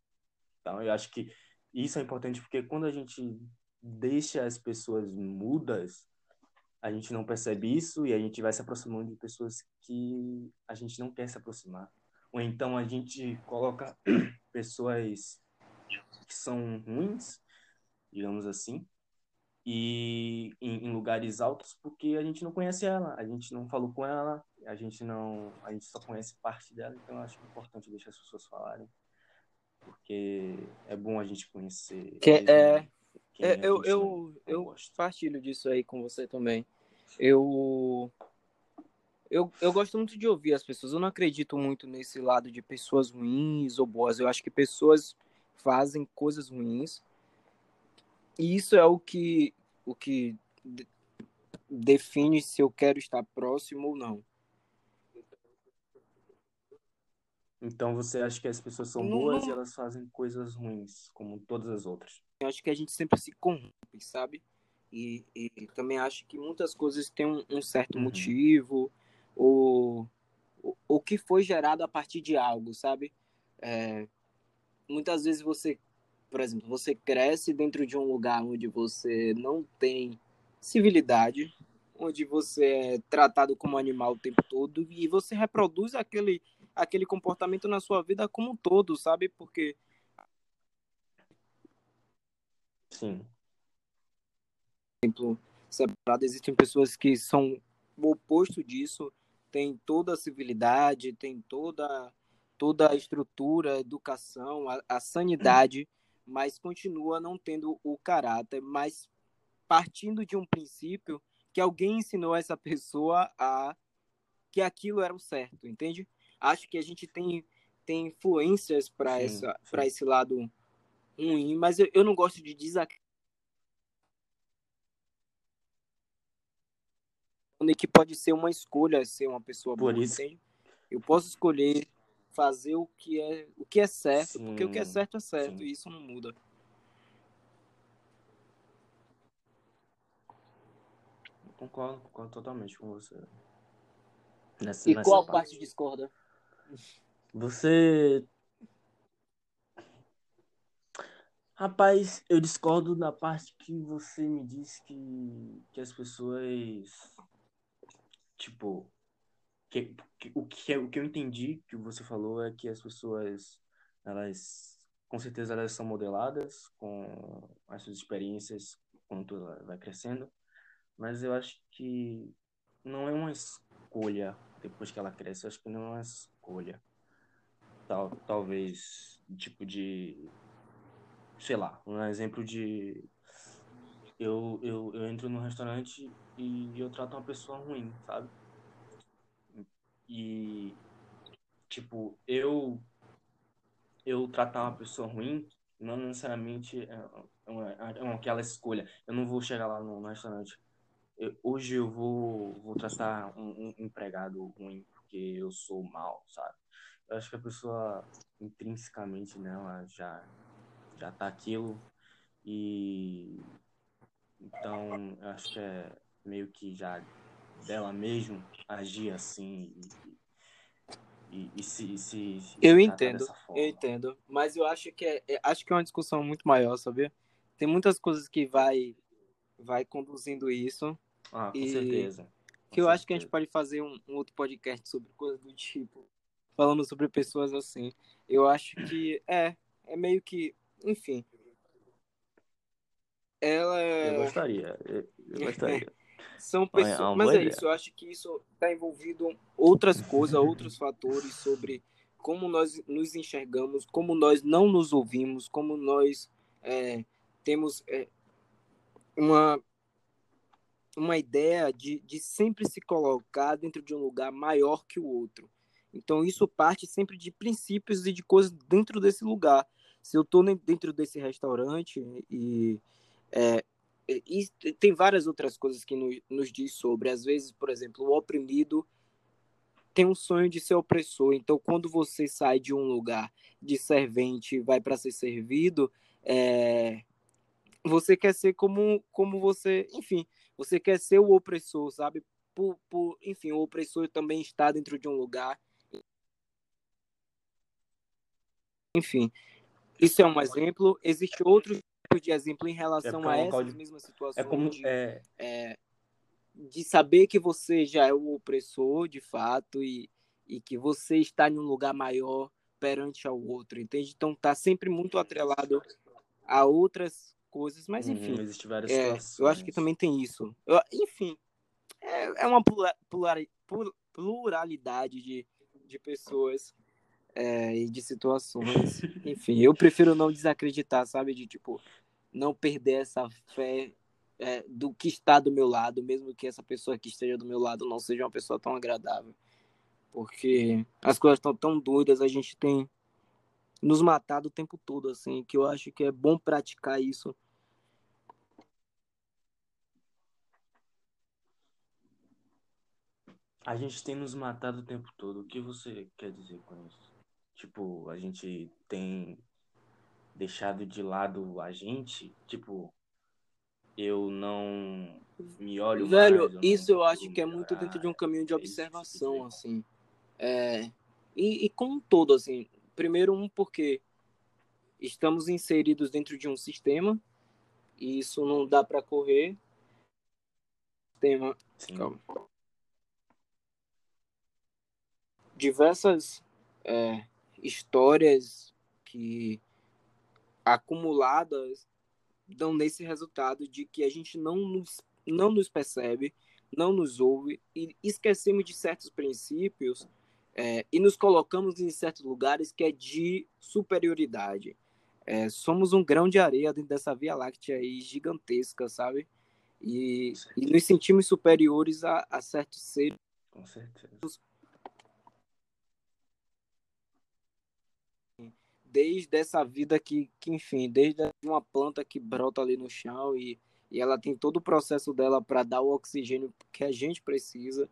Então, eu acho que isso é importante porque quando a gente deixa as pessoas mudas, a gente não percebe isso e a gente vai se aproximando de pessoas que a gente não quer se aproximar. Ou então a gente coloca pessoas que são ruins, digamos assim, e em, em, lugares altos porque a gente não conhece ela, a gente não falou com ela, a gente não, a gente só conhece parte dela, então eu acho importante deixar as pessoas falarem, porque é bom a gente conhecer. Que é, é eu eu eu partilho disso aí com você também. Eu eu, eu gosto muito de ouvir as pessoas. Eu não acredito muito nesse lado de pessoas ruins ou boas. Eu acho que pessoas fazem coisas ruins. E isso é o que o que define se eu quero estar próximo ou não. Então você acha que as pessoas são não, boas não... e elas fazem coisas ruins, como todas as outras? Eu acho que a gente sempre se corrompe, sabe? E, e também acho que muitas coisas têm um, um certo uhum. motivo, ou o que foi gerado a partir de algo, sabe? É, muitas vezes você por exemplo, você cresce dentro de um lugar onde você não tem civilidade, onde você é tratado como animal o tempo todo e você reproduz aquele, aquele comportamento na sua vida como um todo, sabe? Porque. Sim. Exemplo, separado, existem pessoas que são o oposto disso, tem toda a civilidade, tem toda, toda a estrutura, a educação, a, a sanidade mas continua não tendo o caráter, mas partindo de um princípio que alguém ensinou essa pessoa a que aquilo era o certo, entende? Acho que a gente tem tem influências para essa para esse lado ruim, mas eu, eu não gosto de desacreditar que pode ser uma escolha ser uma pessoa Por boa, isso. Eu posso escolher fazer o que é o que é certo, sim, porque o que é certo é certo sim. e isso não muda. Concordo, concordo totalmente com você. Nessa, e nessa qual parte. parte discorda? Você. Rapaz, eu discordo da parte que você me disse que, que as pessoas. Tipo, que, que, o, que, o que eu entendi que você falou é que as pessoas, elas, com certeza, elas são modeladas com as suas experiências quando ela vai crescendo, mas eu acho que não é uma escolha depois que ela cresce, eu acho que não é uma escolha. Tal, talvez, tipo de, sei lá, um exemplo de eu, eu, eu entro num restaurante e eu trato uma pessoa ruim, sabe? E, tipo, eu eu tratar uma pessoa ruim não necessariamente é, uma, é uma, aquela escolha. Eu não vou chegar lá no, no restaurante. Eu, hoje eu vou, vou tratar um, um, empregado ruim porque eu sou mal, sabe? Eu acho que a pessoa intrinsecamente nela já já tá aquilo e então eu acho que é meio que já dela mesmo agir assim e, e, e se, se, se, eu entendo eu entendo mas eu acho que é, é, acho que é uma discussão muito maior sabia tem muitas coisas que vai vai conduzindo isso. Ah, com certeza. Com Que eu acho que a gente pode fazer um, um outro podcast sobre coisas do tipo, falando sobre pessoas assim. Eu acho que é, é meio que, enfim. Ela Eu é, gostaria. Eu, eu gostaria. são pessoas, mas é isso. Eu acho que isso está envolvido outras coisas, outros fatores sobre como nós nos enxergamos, como nós não nos ouvimos, como nós é, temos é, uma uma ideia de, de sempre se colocar dentro de um lugar maior que o outro. Então isso parte sempre de princípios e de coisas dentro desse lugar. Se eu estou dentro desse restaurante e, é, e tem várias outras coisas que nos, nos diz sobre. Às vezes, por exemplo, o oprimido tem um sonho de ser opressor. Então, quando você sai de um lugar de servente e vai para ser servido, é, você quer ser como, como você, enfim, você quer ser o opressor, sabe? Por, por, enfim, o opressor também está dentro de um lugar. Enfim, isso é um exemplo. Existe outros tipos de exemplo em relação é a local essas de- mesmas É como. de, É, de saber que você já é o opressor, de fato, e, e que você está em um lugar maior perante ao outro, entende? Então tá sempre muito atrelado a outras coisas, mas enfim. uhum, existe várias É, situações. eu acho que também tem isso. Eu- enfim, é, é uma plura- plurali- plur- pluralidade de, de pessoas é, e de situações. Enfim, eu prefiro não desacreditar, sabe? De tipo, não perder essa fé é, do que está do meu lado, mesmo que essa pessoa que esteja do meu lado não seja uma pessoa tão agradável. Porque as coisas estão tão doidas, a gente tem nos matado o tempo todo, assim, que eu acho que é bom praticar isso A gente tem nos matado o tempo todo. O que você quer dizer com isso? Tipo, a gente tem deixado de lado a gente? Tipo, eu não me olho Velho, mais, eu isso eu acho que é muito dentro de um caminho de É observação, assim. É, e, e como um todo, assim. Primeiro, um, porque estamos inseridos dentro de um sistema e isso não dá para correr. Sistema, Sim. calma. Diversas é, histórias que acumuladas dão nesse resultado de que a gente não nos, não nos percebe, não nos ouve e esquecemos de certos princípios é, e nos colocamos em certos lugares que é de superioridade. É, somos um grão de areia dentro dessa Via Láctea aí gigantesca, sabe? E, e nos sentimos superiores a, a certos seres. Com certeza. Desde essa vida que, que enfim, desde uma planta que brota ali no chão e, e ela tem todo o processo dela para dar o oxigênio que a gente precisa,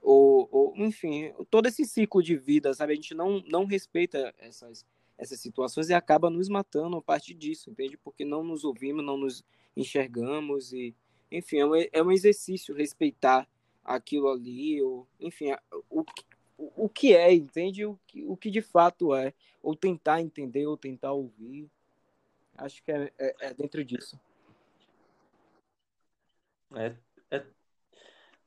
ou, ou enfim, todo esse ciclo de vida, sabe? A gente não, não respeita essas, essas situações e acaba nos matando a partir disso, entende? Porque não nos ouvimos, não nos enxergamos e, enfim, é um, é um exercício respeitar aquilo ali, ou, enfim, o, o, que é, entende? O que, o que de fato é ou tentar entender, ou tentar ouvir. Acho que é, é, é dentro disso. É, é,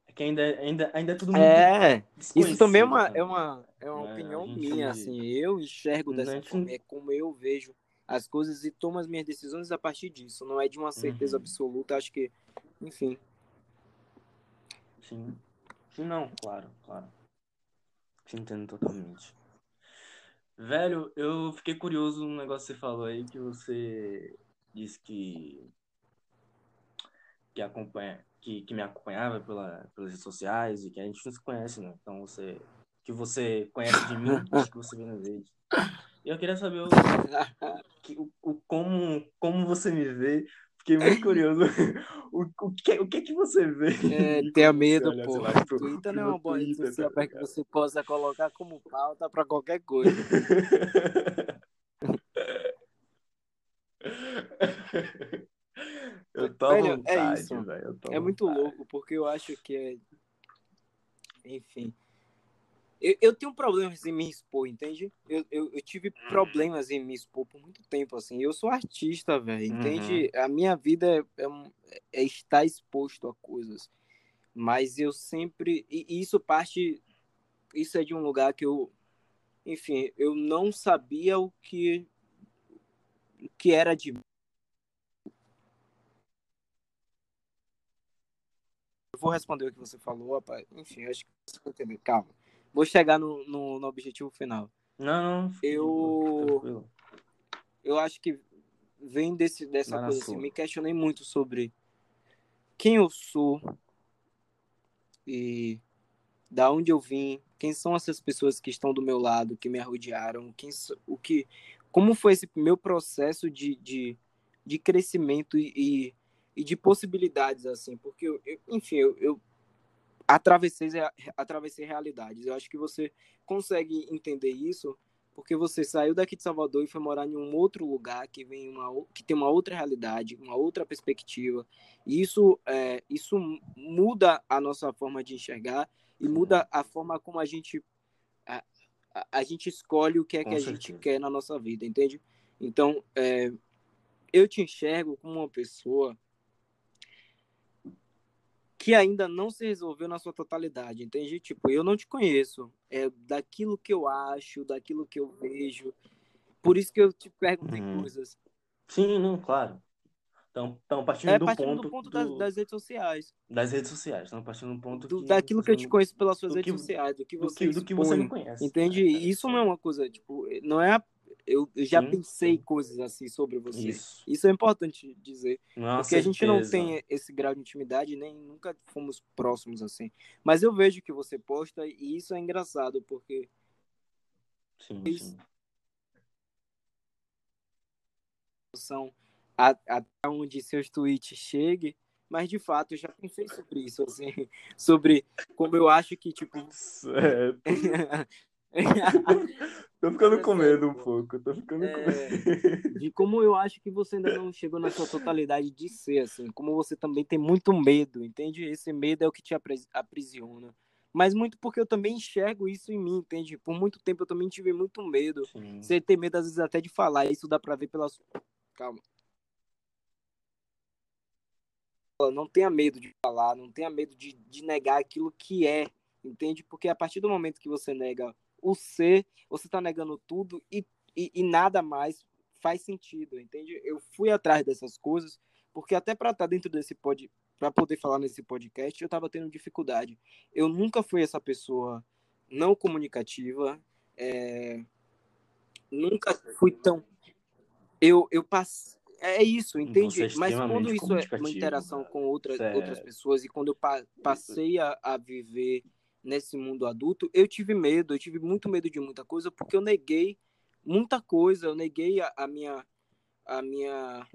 é que ainda, ainda, ainda é tudo muito É, isso também é uma, é uma, é uma né? opinião minha, assim, eu enxergo dessa gente- forma, é como eu vejo as coisas e tomo as minhas decisões a partir disso, não é de uma certeza Uhum. absoluta, acho que, enfim, Sim. Sim, não, claro, claro. Te entendo totalmente. Velho, eu fiquei curioso num negócio que você falou aí, que você disse que que acompanha, que, que me acompanhava pela, pelas redes sociais e que a gente não se conhece, né? Então você que você conhece de mim, que você vê no vídeo. E eu queria saber o, o, o como como você me vê. Fiquei muito curioso. O, o, que, o que que você vê? é, tenha medo, pô, pro- Twitter pro não é uma boa rede Twitter, social para que você possa colocar como pauta para qualquer coisa. Eu tô Velho, é vontade, isso. velho. É muito louco, porque eu acho que é. Enfim. Eu, eu tenho problemas em me expor, entende? Eu, eu, eu, tive problemas em me expor por muito tempo, assim. Eu sou artista, velho, entende? Uhum. A minha vida é, é, é, estar exposto a coisas. Mas eu sempre. E isso parte. Isso é de um lugar que eu. Enfim, eu não sabia o que. O que era de vou responder o que você falou, rapaz. Enfim, acho que você vai entender. Calma. Vou chegar no, no, no objetivo final. Não, não. Eu. Eu acho que vem desse, dessa coisa assim. Me questionei muito sobre quem eu sou e da onde eu vim, quem são essas pessoas que estão do meu lado, que me rodearam, quem, o que, como foi esse meu processo de, de, de crescimento e, e e de possibilidades, assim, porque, eu, eu, enfim, eu, eu atravessei, atravessei realidades. Eu acho que você consegue entender isso porque você saiu daqui de Salvador e foi morar em um outro lugar que vem uma que tem uma outra realidade, uma outra perspectiva. E isso é, isso muda a nossa forma de enxergar e muda a forma como a gente a, a, a gente escolhe o que é Com que certeza. a gente quer na nossa vida, entende? Então, é, eu te enxergo como uma pessoa que ainda não se resolveu na sua totalidade, entende? Tipo, eu não te conheço, é daquilo que eu acho, daquilo que eu vejo, por isso que eu te perguntei uhum. coisas. Sim, não, claro. Então, então partindo, é, do, partindo ponto do ponto das, das, redes sociais. Das redes sociais, então partindo do ponto do, que daquilo que eu te conheço pelas suas redes que, sociais, do que você do que, do que você me conhece. Entende? É, isso não é uma coisa, tipo, não é eu, eu já sim, pensei sim. coisas assim sobre você. Isso. Isso é importante dizer. Não, porque a gente não tem esse grau de intimidade, nem nunca fomos próximos assim. Mas eu vejo que você posta e isso é engraçado, porque. Sim, sim. São até onde seus tweets cheguem, mas de fato eu já pensei sobre isso, assim, sobre como eu acho que, tipo. Certo. tô ficando com medo um pouco, tô ficando é, com medo. De como eu acho que você ainda não chegou na sua totalidade de ser, assim, como você também tem muito medo, entende? Esse medo é o que te aprisiona. Mas muito porque eu também enxergo isso em mim, entende? Por muito tempo eu também tive muito medo. Sim. Você tem medo, às vezes, até de falar. Isso dá pra ver pelas. Calma. Não tenha medo de falar, não tenha medo de, de negar aquilo que é, entende? Porque a partir do momento que você nega o ser, você está negando tudo e, e, e, nada mais faz sentido, entende? Eu fui atrás dessas coisas, porque até para estar tá dentro desse pod, para poder falar nesse podcast, eu estava tendo dificuldade. Eu nunca fui essa pessoa não comunicativa, é... nunca fui tão. Eu, eu passei. É isso, entende? É Mas quando isso é uma interação com outras, outras pessoas e quando eu pa passei a, a viver nesse mundo adulto, eu tive medo, eu tive muito medo de muita coisa, porque eu neguei muita coisa, eu neguei a, a minha a minha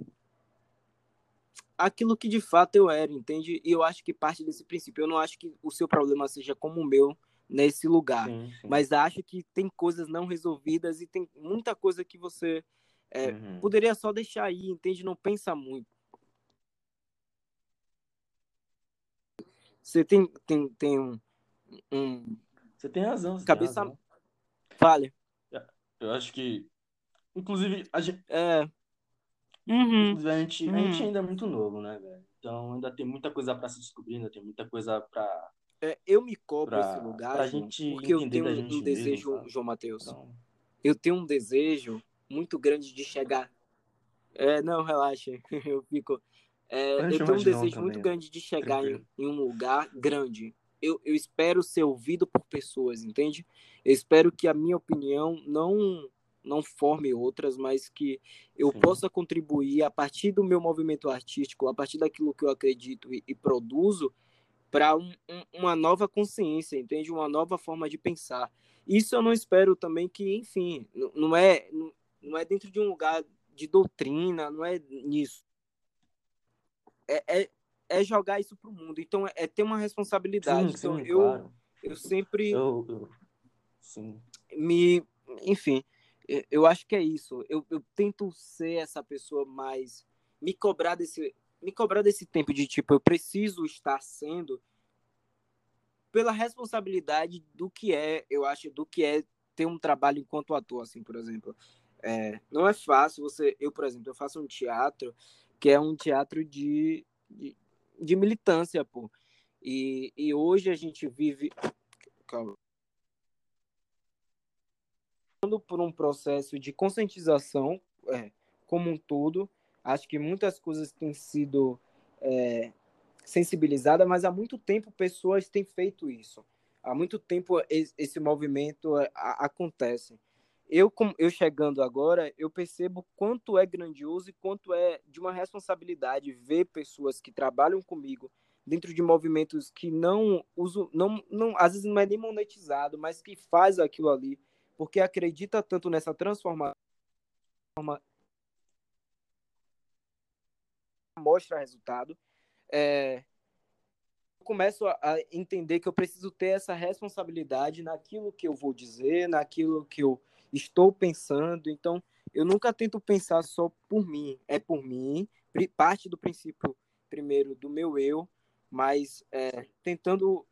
aquilo que de fato eu era, entende? E eu acho que parte desse princípio, eu não acho que o seu problema seja como o meu nesse lugar, sim, sim. mas acho que tem coisas não resolvidas e tem muita coisa que você é, uhum. poderia só deixar aí, entende? Não pensa muito. Você tem, tem, tem um, um. Você tem razão. Você cabeça. Tem razão. Fale. Eu acho que. Inclusive, a gente. É. Uhum. A, gente, uhum. a gente ainda é muito novo, né, velho? Então ainda tem muita coisa para se descobrir, ainda tem muita coisa para. É, eu me cobro pra, esse lugar pra gente porque eu tenho um, desejo, mesmo, João Matheus. Então... Eu tenho um desejo muito grande de chegar. É, não, relaxa. eu fico. É, eu tenho um desejo muito grande de chegar em, em, um lugar grande eu, eu espero ser ouvido por pessoas, entende? Eu espero que a minha opinião não não forme outras, mas que eu Sim. possa contribuir a partir do meu movimento artístico, a partir daquilo que eu acredito e, e produzo, para um, um, uma nova consciência, entende? Uma nova forma de pensar. Isso eu não espero também que, enfim, não é, não é dentro de um lugar de doutrina, não é nisso. É, é, é jogar isso pro mundo. Então é, é ter uma responsabilidade. Sim, então sim, eu, claro. eu sempre eu, eu, sim. me, enfim, eu acho que é isso. Eu, eu tento ser essa pessoa mais me cobrar desse me cobrar desse tempo de tipo eu preciso estar sendo pela responsabilidade do que é, eu acho, do que é ter um trabalho enquanto ator, assim, por exemplo. É, não é fácil você. Eu, por exemplo, eu faço um teatro que é um teatro de, de, de militância, pô. E, e hoje a gente vive. Calma. Por um processo de conscientização é, como um todo. Acho que muitas coisas têm sido é, sensibilizadas, mas há muito tempo pessoas têm feito isso. Há muito tempo esse movimento é, acontece eu, eu chegando agora, eu percebo quanto é grandioso e quanto é de uma responsabilidade ver pessoas que trabalham comigo dentro de movimentos que não uso, não, não, às vezes não é nem monetizado, mas que faz aquilo ali, porque acredita tanto nessa transformação, mostra resultado. É, começo a entender que eu preciso ter essa responsabilidade naquilo que eu vou dizer, naquilo que eu estou pensando. Então, eu nunca tento pensar só por mim. É por mim, parte do princípio, primeiro, do meu eu, mas é, tentando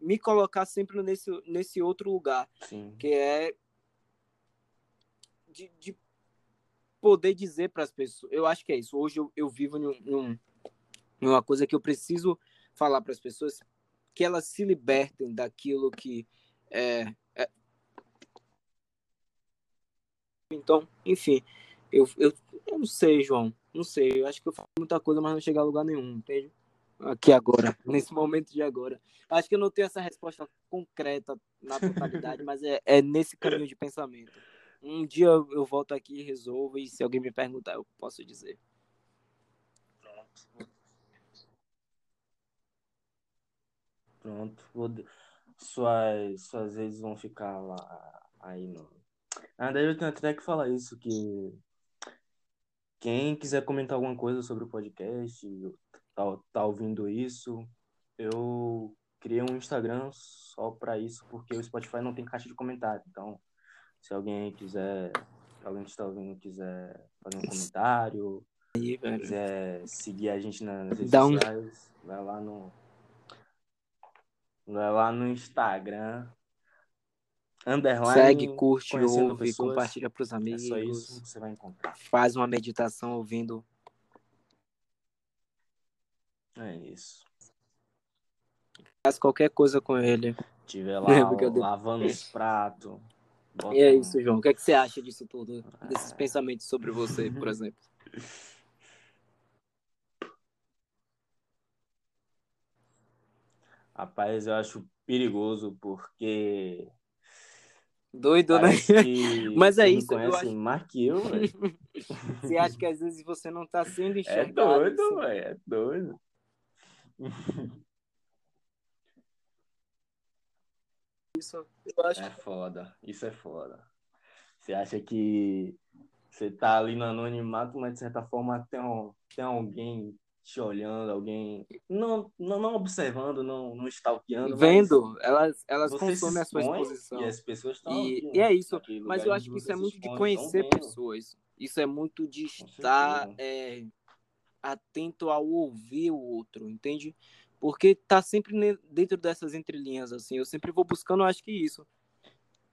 me colocar sempre nesse, nesse outro lugar, Sim. que é de, de poder dizer para as pessoas. Eu acho que é isso. Hoje eu, eu vivo em, um, em uma coisa que eu preciso falar para as pessoas que elas se libertem daquilo que é, Então, enfim, eu, eu, eu não sei, João. Não sei. Eu acho que eu faço muita coisa, mas não chegar a lugar nenhum, entende? Aqui agora, nesse momento de agora. Acho que eu não tenho essa resposta concreta na totalidade, mas é, é nesse caminho de pensamento. Um dia eu volto aqui e resolvo, e se alguém me perguntar, eu posso dizer. Pronto. Suas, suas redes vão ficar lá aí no, ah, daí eu tenho até que falar isso, que quem quiser comentar alguma coisa sobre o podcast, tá, tá ouvindo isso, eu criei um Instagram só para isso, porque o Spotify não tem caixa de comentário. Então, se alguém quiser, alguém que está ouvindo quiser fazer um comentário, Aí, quiser seguir a gente nas redes Dá sociais, um... vai lá no vai lá no Instagram, underline, segue, curte, ouve, pessoas. compartilha para os amigos. É só isso que você vai encontrar. Faz uma meditação ouvindo. É isso. Faz qualquer coisa com ele. Tiver lá ó, lavando os pratos. E é isso, João. O que, é que você acha disso tudo? Desses é... pensamentos sobre você, por exemplo? Rapaz, eu acho perigoso porque Doido, né? Mas é isso. Conhece eu acho... mais que eu, velho. você acha que às vezes você não tá sendo é enxergado? É doido, assim? velho. É doido. Isso, eu acho. É foda. Isso é foda. Você acha que você tá ali no anonimato, mas de certa forma tem, um, tem alguém te olhando, alguém não, não, não observando, não, não stalkeando. Vendo, elas, elas consomem a sua exposição. E as pessoas estão. E, e é isso. Mas eu acho que isso é muito de conhecer pessoas. Isso é muito de estar é, atento ao ouvir o outro, entende? Porque tá sempre dentro dessas entrelinhas, assim. Eu sempre vou buscando, acho que isso.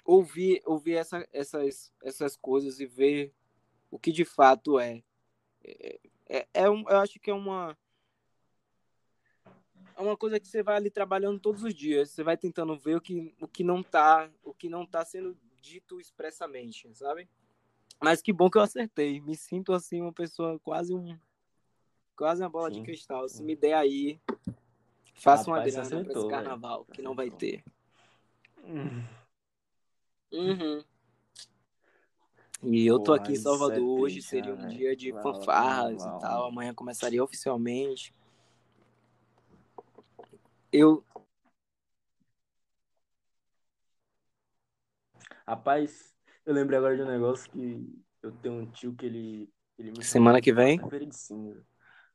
Ouvir, ouvir essa, essas, essas coisas e ver o que de fato é. é é, é um, eu acho que é uma é uma coisa que você vai ali trabalhando todos os dias. Você vai tentando ver o que, o que não tá, o que não tá sendo dito expressamente, sabe? Mas que bom que eu acertei. Me sinto assim uma pessoa quase um quase uma bola sim, de cristal. Sim. Se me der aí, faça uma grana para esse carnaval, véio. que não vai ter. Hum. Uhum. E eu tô aqui em Salvador, é hoje seria um dia de fanfarras e tal, amanhã começaria oficialmente. Eu. Rapaz, eu lembrei agora de um negócio que eu tenho um tio que ele. ele me Semana que vem? Feira de cinza.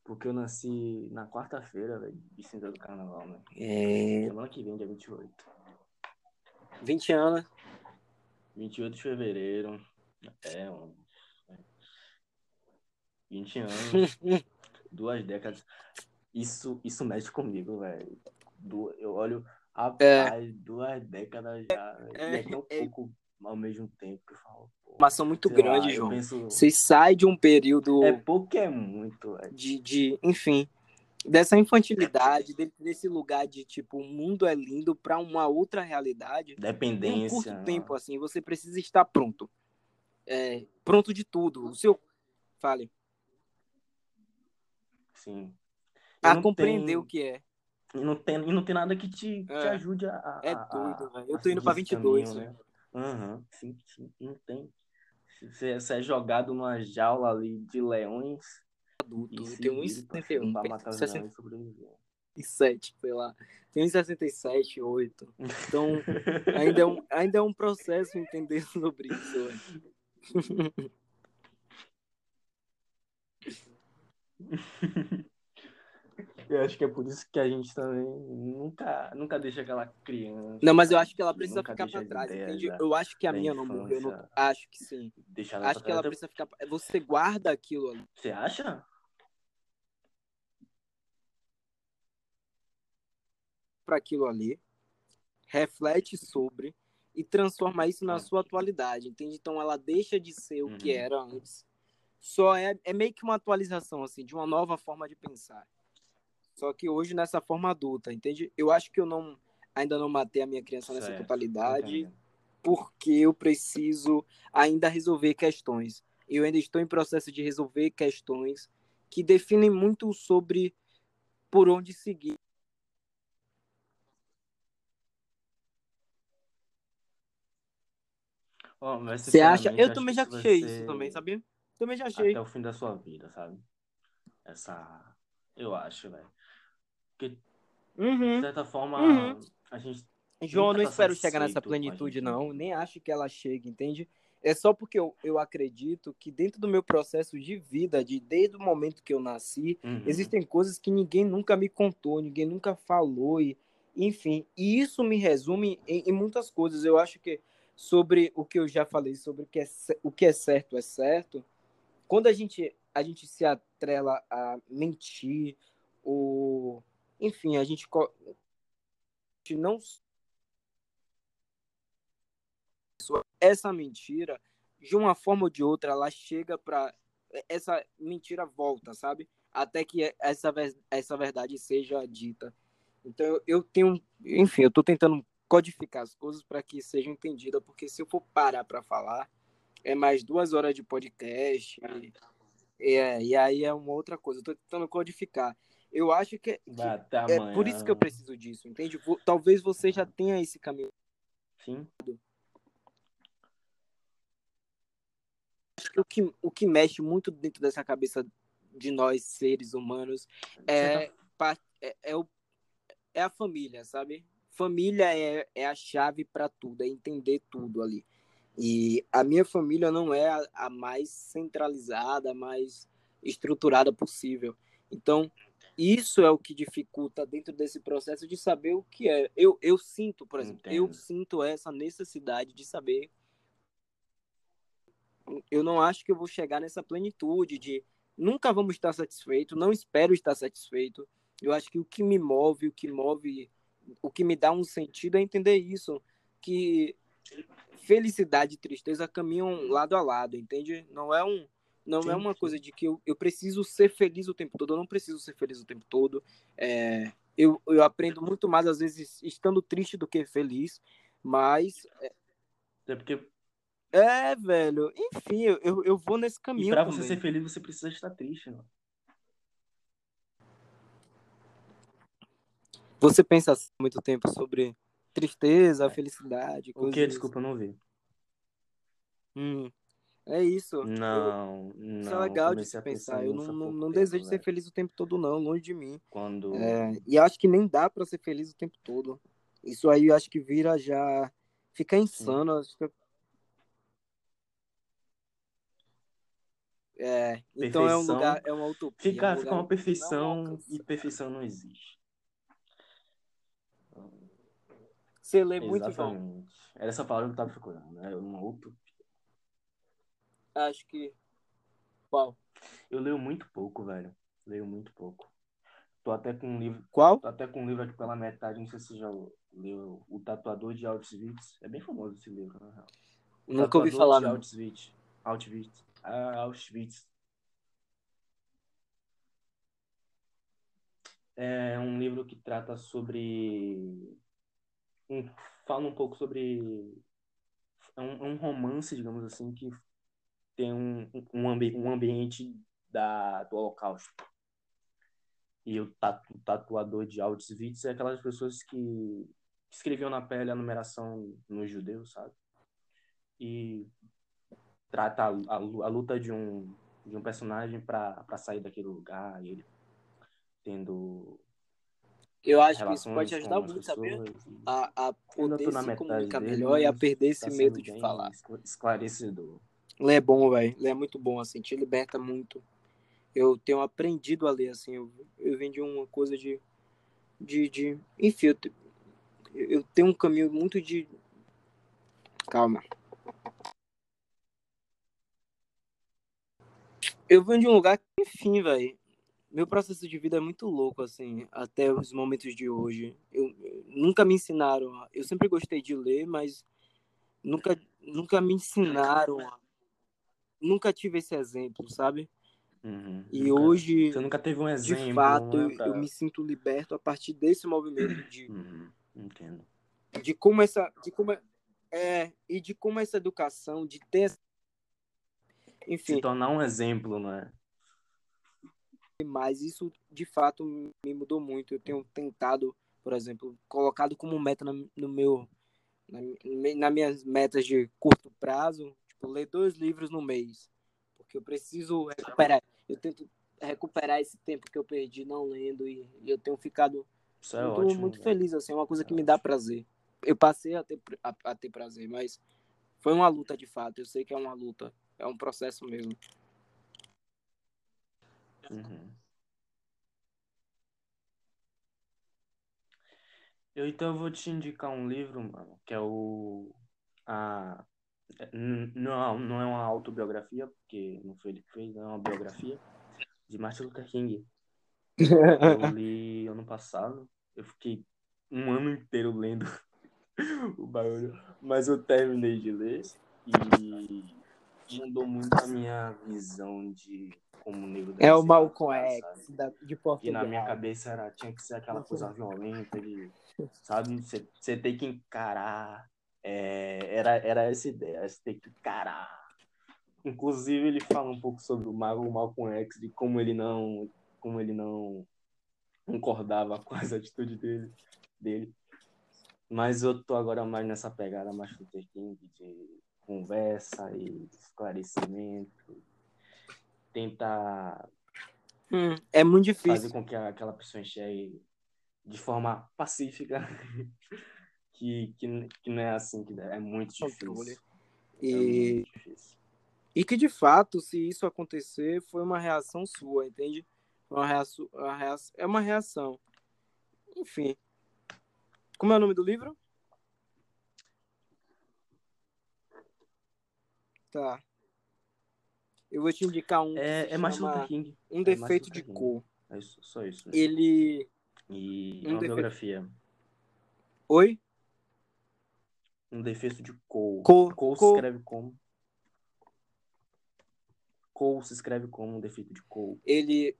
Porque eu nasci na quarta-feira, velho, de cinza do carnaval, né? É. Semana que vem, dia 28. 20 anos. 28 de fevereiro. É, um, 20 anos, duas décadas. Isso, isso mexe comigo, velho. Eu olho, Rapaz, duas décadas já. É, é tão é- pouco ao mesmo tempo que eu falo. pô. Informação muito grande, lá, João. penso- Você sai de um período É pouco é muito, velho. de, de, enfim, dessa infantilidade, de- desse lugar de tipo, o mundo é lindo pra uma outra realidade. Em um Dependência. curto né? tempo, assim, você precisa estar pronto. É, pronto de tudo. O seu. Fale. Sim. E A não compreender tem- o que é. E não tem, e não tem nada que te, te É. ajude a. a- É doido, velho. Eu a tô indo pra seguir esse 22, caminho, né? Aham, sim, sim. Não tem. Você, você é jogado numa jaula ali de leões. Adulto. Eu se tenho vire, parceiro, 1,71. pra matar os 60 leões e sobreviver. 67, sei lá. Tem 1,67, 8. Então, ainda é um, ainda é um processo entender sobre isso. velho. Eu acho que é por isso que a gente também nunca, nunca deixa aquela criança. Não, mas eu acho que ela precisa ficar deixa pra trás, entende? Eu acho que a minha não morreu. Eu não- infância. Acho que sim. deixar ela Acho que ela precisa ficar. Você guarda aquilo ali Você acha? para aquilo ali, reflete sobre e transforma isso na Hum. sua atualidade, entende? Então ela deixa de ser o que Uhum. era antes. Só é, é meio que uma atualização assim, de uma nova forma de pensar. Só que hoje nessa forma adulta, entende? Eu acho que eu não ainda não matei a minha criança nessa Certo, totalidade, porque eu preciso ainda resolver questões. Eu ainda estou em processo de resolver questões que definem muito sobre por onde seguir. Ó, mas Você acha? Eu também já achei isso também, sabia? Também já achei. Até o fim da sua vida, sabe? Essa. Eu acho, velho. Porque, de Uhum. certa forma, Uhum. a gente. João, não tá espero chegar nessa plenitude, gente não. Nem acho que ela chegue, entende? É só porque eu, eu acredito que dentro do meu processo de vida, de desde o momento que eu nasci, Uhum. existem coisas que ninguém nunca me contou, ninguém nunca falou, e enfim. E isso me resume em, em muitas coisas. Eu acho que sobre o que eu já falei, sobre o que é, o que é certo é certo, quando a gente, a gente se atrela a mentir, ou enfim, a gente, a gente não essa mentira, de uma forma ou de outra, ela chega para essa mentira volta, sabe? Até que essa, essa verdade seja dita. Então eu- tenho, enfim, eu tô tentando codificar as coisas para que sejam entendidas, porque se eu for parar para falar, é mais duas horas de podcast, e, é, e aí é uma outra coisa. Eu tô tentando codificar. Eu acho que, é amanhã. por isso que eu preciso disso, entende? Talvez você já tenha esse caminho. Sim. Acho que o que, o que mexe muito dentro dessa cabeça de nós, seres humanos, é, pa- é, é, o, é a família, sabe? Família é, é a chave para tudo, é entender tudo ali. E a minha família não é a, a mais centralizada, a mais estruturada possível. Então, isso é o que dificulta dentro desse processo de saber o que é. Eu, eu sinto, por exemplo, eu Entendo. sinto essa necessidade de saber. Eu não acho que eu vou chegar nessa plenitude de nunca vamos estar satisfeito, não espero estar satisfeito. Eu acho que o que me move, o que move, o que me dá um sentido é entender isso, que felicidade e tristeza caminham lado a lado, entende? Não é um não Sim, é uma sim. coisa de que eu, eu preciso ser feliz o tempo todo, eu não preciso ser feliz o tempo todo. É, eu, eu aprendo muito mais, às vezes, estando triste do que feliz, mas Até porque. é, velho, enfim, eu, eu, vou nesse E caminho pra também. você ser feliz, você precisa estar triste, mano. Você pensa assim, muito tempo sobre tristeza, É. felicidade, O que? Desculpa, eu não vi. Hum, é isso. Eu- Não, não. Isso é legal de se pensar. Eu não, não, não tempo, desejo ser velho. feliz o tempo todo, não, longe de mim. Quando. É, e acho que nem dá pra ser feliz o tempo todo. Isso aí eu acho que vira já. Fica insano. É, então é um lugar, é uma utopia. Fica, um fica uma não perfeição e perfeição não existe. Você lê muito? Exatamente. Era essa palavra que eu tava procurando, né? Uma utopia. Acho que. Qual? Eu leio muito pouco, velho. Leio muito pouco. tô até com um livro. Qual? Tô até com um livro aqui pela metade, não sei se você já leu O Tatuador de Auschwitz. É bem famoso esse livro, na real. O Nunca ouvi falar, de não. Auschwitz. Auschwitz. Ah, Auschwitz. É um livro que trata sobre. Um, fala um pouco sobre. É um, é um romance, digamos assim, que tem um, um, ambi um ambiente da, do Holocausto. E o, tatu, tatuador de Auschwitz é aquelas pessoas que escreviam na pele a numeração nos judeus, sabe? E trata a, a, a luta de um, de um personagem para sair daquele lugar, ele tendo Eu acho que isso pode ajudar muito, e A, a poder se comunicar dele, melhor e a mas perder esse tá medo de falar. escla- esclarecedor. Lê é bom, velho. Lê é muito bom, assim, te liberta muito. Eu tenho aprendido a ler, assim, eu, eu vim de uma coisa de, de, de enfim, eu, eu tenho um caminho muito de, calma. Eu venho de um lugar que, enfim, velho, meu processo de vida é muito louco, assim, até os momentos de hoje. Eu, eu- nunca me ensinaram, eu sempre gostei de ler, mas nunca, nunca me ensinaram, nunca tive esse exemplo, sabe? Uhum. E Nunca- hoje, Você nunca teve um de exemplo, fato, né, eu, pra... eu me sinto liberto a partir desse movimento de, Uhum. Entendo. de como essa, de como é, é, e de como essa educação, de ter, essa- Se enfim, tornar um exemplo, né? Mas isso de fato me mudou muito. Eu tenho tentado, por exemplo, colocado como meta na, no meu, na, nas minhas metas de curto prazo, tipo, ler dois livros no mês, porque eu preciso recuperar. Eu tento recuperar esse tempo que eu perdi não lendo e, e eu tenho ficado Isso é muito, ótimo. muito velho. feliz, assim, é uma coisa É que me dá ótimo. prazer. Eu passei a ter, a, a ter prazer, mas foi uma luta de fato. Eu sei que é uma luta, é um processo mesmo. Uhum. Eu então vou te indicar um livro, mano, que é o a é, n- não, não é uma autobiografia, porque não foi ele que fez, não é uma biografia de Martin Luther King. Eu li ano passado, eu fiquei um ano inteiro lendo o bagulho, mas eu terminei de ler e mudou muito a minha visão de como o negro É o Malcolm X da, de E Portugal. na minha cabeça era, tinha que ser aquela coisa violenta de, sabe? Você, tem que encarar. é, era, era essa ideia, você tem que encarar. Inclusive ele fala um pouco sobre o Mal- o Malcolm X, de como ele não, como ele não concordava com as atitudes dele, dele. Mas eu tô agora mais nessa pegada mais Luther King de conversa e esclarecimento, tentar Hum, é muito fazer difícil. com que a- aquela pessoa enxergue de forma pacífica que, que, que não é assim que deve. É muito difícil. É E, muito difícil. e que de fato, se isso acontecer, foi uma reação sua, entende? Uma reação, uma reação, é uma reação. Enfim. Como é o nome do livro? Tá. Eu vou te indicar um É, é Martin Luther King. Um é Defeito de Luther King. Cor. É isso, só isso. Ele. E um é uma defeito- biografia. Oi? Um defeito de Cole. Cole, Cole se escreve como? Cole se escreve como um defeito de Cole. Ele.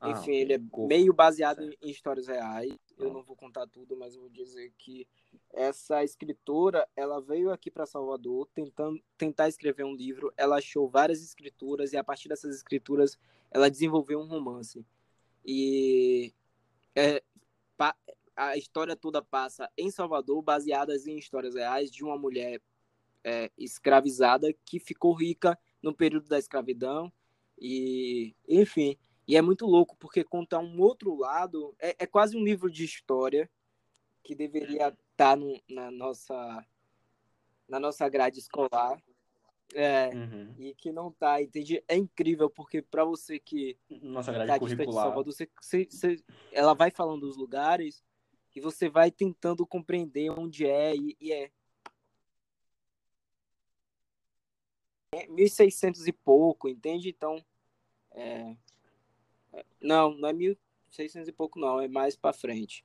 Ah, Enfim, ele é Cole. meio baseado Certo. em histórias reais. Eu não vou contar tudo, mas vou dizer que essa escritora, ela veio aqui para Salvador tentando tentar escrever um livro. Ela achou várias escrituras e a partir dessas escrituras ela desenvolveu um romance. E é, pa- a história toda passa em Salvador, baseadas em histórias reais de uma mulher é, escravizada que ficou rica no período da escravidão e enfim e é muito louco porque conta um outro lado é, é quase um livro de história que deveria estar no- na nossa na nossa grade escolar é, Uhum. e que não tá entende é incrível porque para você que Nossa tá grade de curricular. Salvador você, você- você- ela vai falando dos lugares e você vai tentando compreender onde é e, e é É 1600 e pouco, entende? Então, é... não, não é mil, 600 e pouco não, é mais para frente.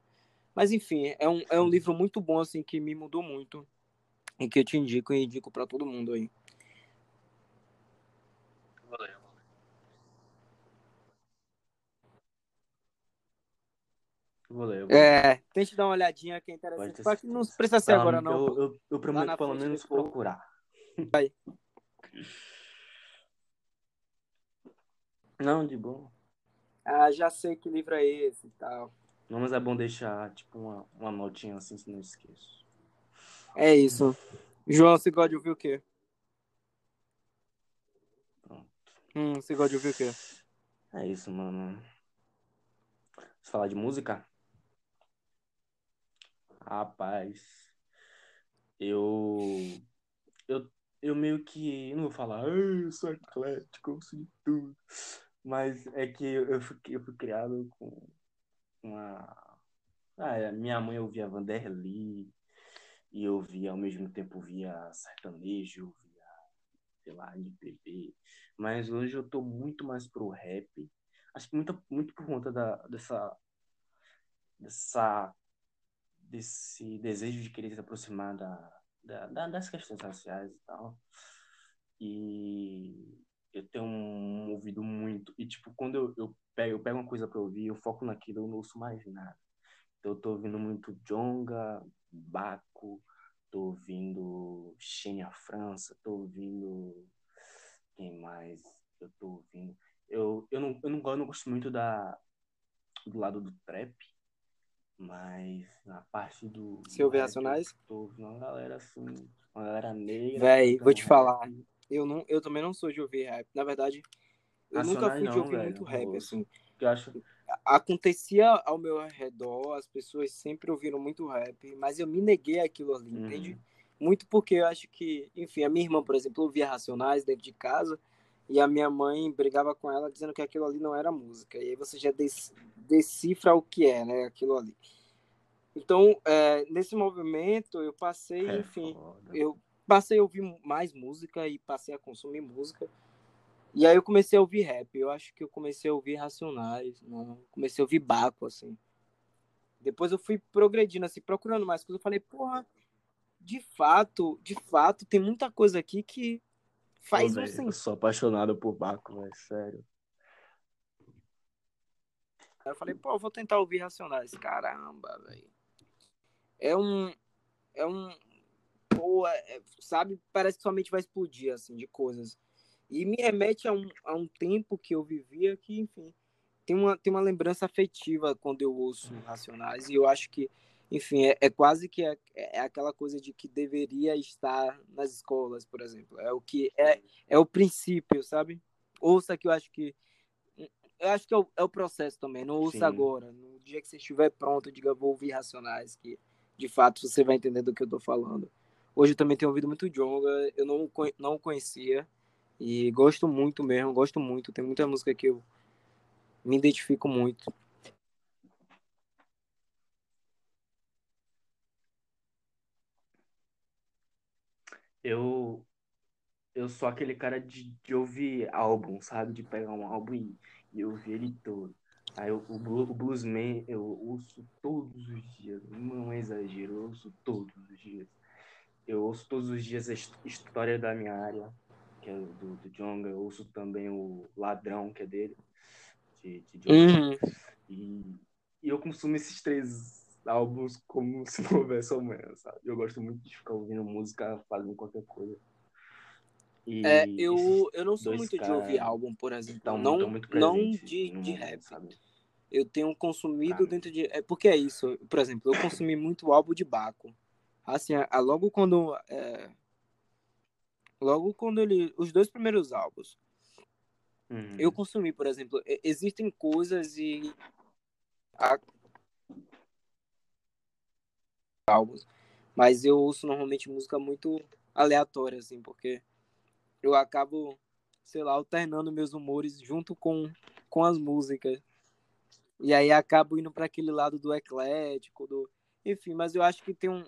Mas enfim, é um, é um livro muito bom, assim, que me mudou muito. E que eu te indico e indico para todo mundo aí. Valeu. Vou ler, vou ler. É, tente dar uma olhadinha que é interessante. ter que não precisa ser Tá, agora, não. Eu, eu, eu prometo pelo menos procurar. Vai. Não, de boa. Ah, já sei que livro é esse e tal. Não, mas é bom deixar, tipo, uma, uma notinha assim, se não esqueço. É isso. João, você gosta de ouvir o quê? Pronto. Hum, você gosta de ouvir o quê? É isso, mano. Você falar de música? Rapaz, eu, eu, eu meio que, não vou falar, "Ah, eu sou eclético, eu sou de tudo, mas é que eu fui, eu fui criado com uma, ah, é, minha mãe ouvia Vanderly, e eu via, ao mesmo tempo, via sertanejo, via, sei lá, MPB, mas hoje eu tô muito mais pro rap, acho que muito, muito por conta da, dessa, dessa desse desejo de querer se aproximar da, da, da- das questões raciais e tal. E eu tenho um ouvido muito. E, tipo, quando eu, eu, pego, eu pego uma coisa pra ouvir, eu foco naquilo, eu não ouço mais nada. Então, eu tô ouvindo muito Jonga, Baco, tô ouvindo Xenia França, tô ouvindo. Quem mais? Eu tô ouvindo. Eu, eu, não, eu, não, eu não gosto muito da, do lado do trap. Mas na parte do. Ouve rap, Racionais? Tô ouvindo uma galera assim, uma galera negra. Véi, vou te falar. Eu, não, eu também não sou de ouvir rap. Na verdade, eu nunca Nacionais fui de não, ouvir velho, muito rap, assim. Eu acho. Acontecia ao meu redor, as pessoas sempre ouviram muito rap, mas eu me neguei aquilo ali, Uhum. entende? Muito porque eu acho que, enfim, a minha irmã, por exemplo, ouvia Racionais dentro de casa e a minha mãe brigava com ela dizendo que aquilo ali não era música. E aí você já decifra o que é, né, aquilo ali. Então, é, nesse movimento, eu passei, É enfim, foda. eu passei a ouvir mais música e passei a consumir música. E aí eu comecei a ouvir rap. Eu acho que eu comecei a ouvir Racionais, não, comecei a ouvir Baco, assim. Depois eu fui progredindo, assim, procurando mais coisas. Eu falei, porra, de fato, de fato, tem muita coisa aqui que Pô, faz um velho, eu sentido. sou apaixonado por Baco, velho, sério. Aí eu falei, pô, eu vou tentar ouvir Racionais. Caramba, velho. É um. É um. Pô, é- é- sabe? Parece que sua mente vai explodir, assim, de coisas. E me remete a um, a um tempo que eu vivia que, enfim, tem uma, tem uma lembrança afetiva quando eu ouço Racionais. E eu acho que, enfim, é, é quase que é, é aquela coisa de que deveria estar nas escolas, por exemplo. É o que é, é o princípio, sabe? Ouça que eu acho que eu acho que é o, é o processo também. Não ouça Sim. agora. No dia que você estiver pronto, diga, vou ouvir Racionais, que de fato você vai entender do que eu tô falando. Hoje eu também tenho ouvido muito Jonga, eu não, não conhecia e gosto muito mesmo, gosto muito. Tem muita música que eu me identifico muito. Eu, eu sou aquele cara de, de ouvir álbum, sabe? De pegar um álbum e, e ouvir ele todo. Aí eu- o, o Bluesman eu ouço todos os dias, não é exagero, eu ouço todos os dias. Eu ouço todos os dias a his- história da minha área, que é do, do Jonga, eu ouço também o Ladrão, que é dele, de, de Jonga. Uhum. E, e eu consumo esses três álbuns como se não houvesse amanhã, sabe? Eu gosto muito de ficar ouvindo música, fazendo qualquer coisa. E É, eu, eu não sou muito de ouvir álbum, por exemplo. estão não, tão muito não de, de rap. sabe? Eu tenho consumido mim. dentro de. É porque é isso. Por exemplo, eu consumi muito álbum de Baco. Assim, a- a- logo quando. é, logo quando ele. Os dois primeiros álbuns. Eu consumi, por exemplo. Existem coisas e. há álbuns. Mas eu ouço normalmente música muito aleatória, assim, porque eu acabo, sei lá, alternando meus humores junto com, com as músicas. E aí acabo indo para aquele lado do eclético, do. Enfim, mas eu acho que tem um.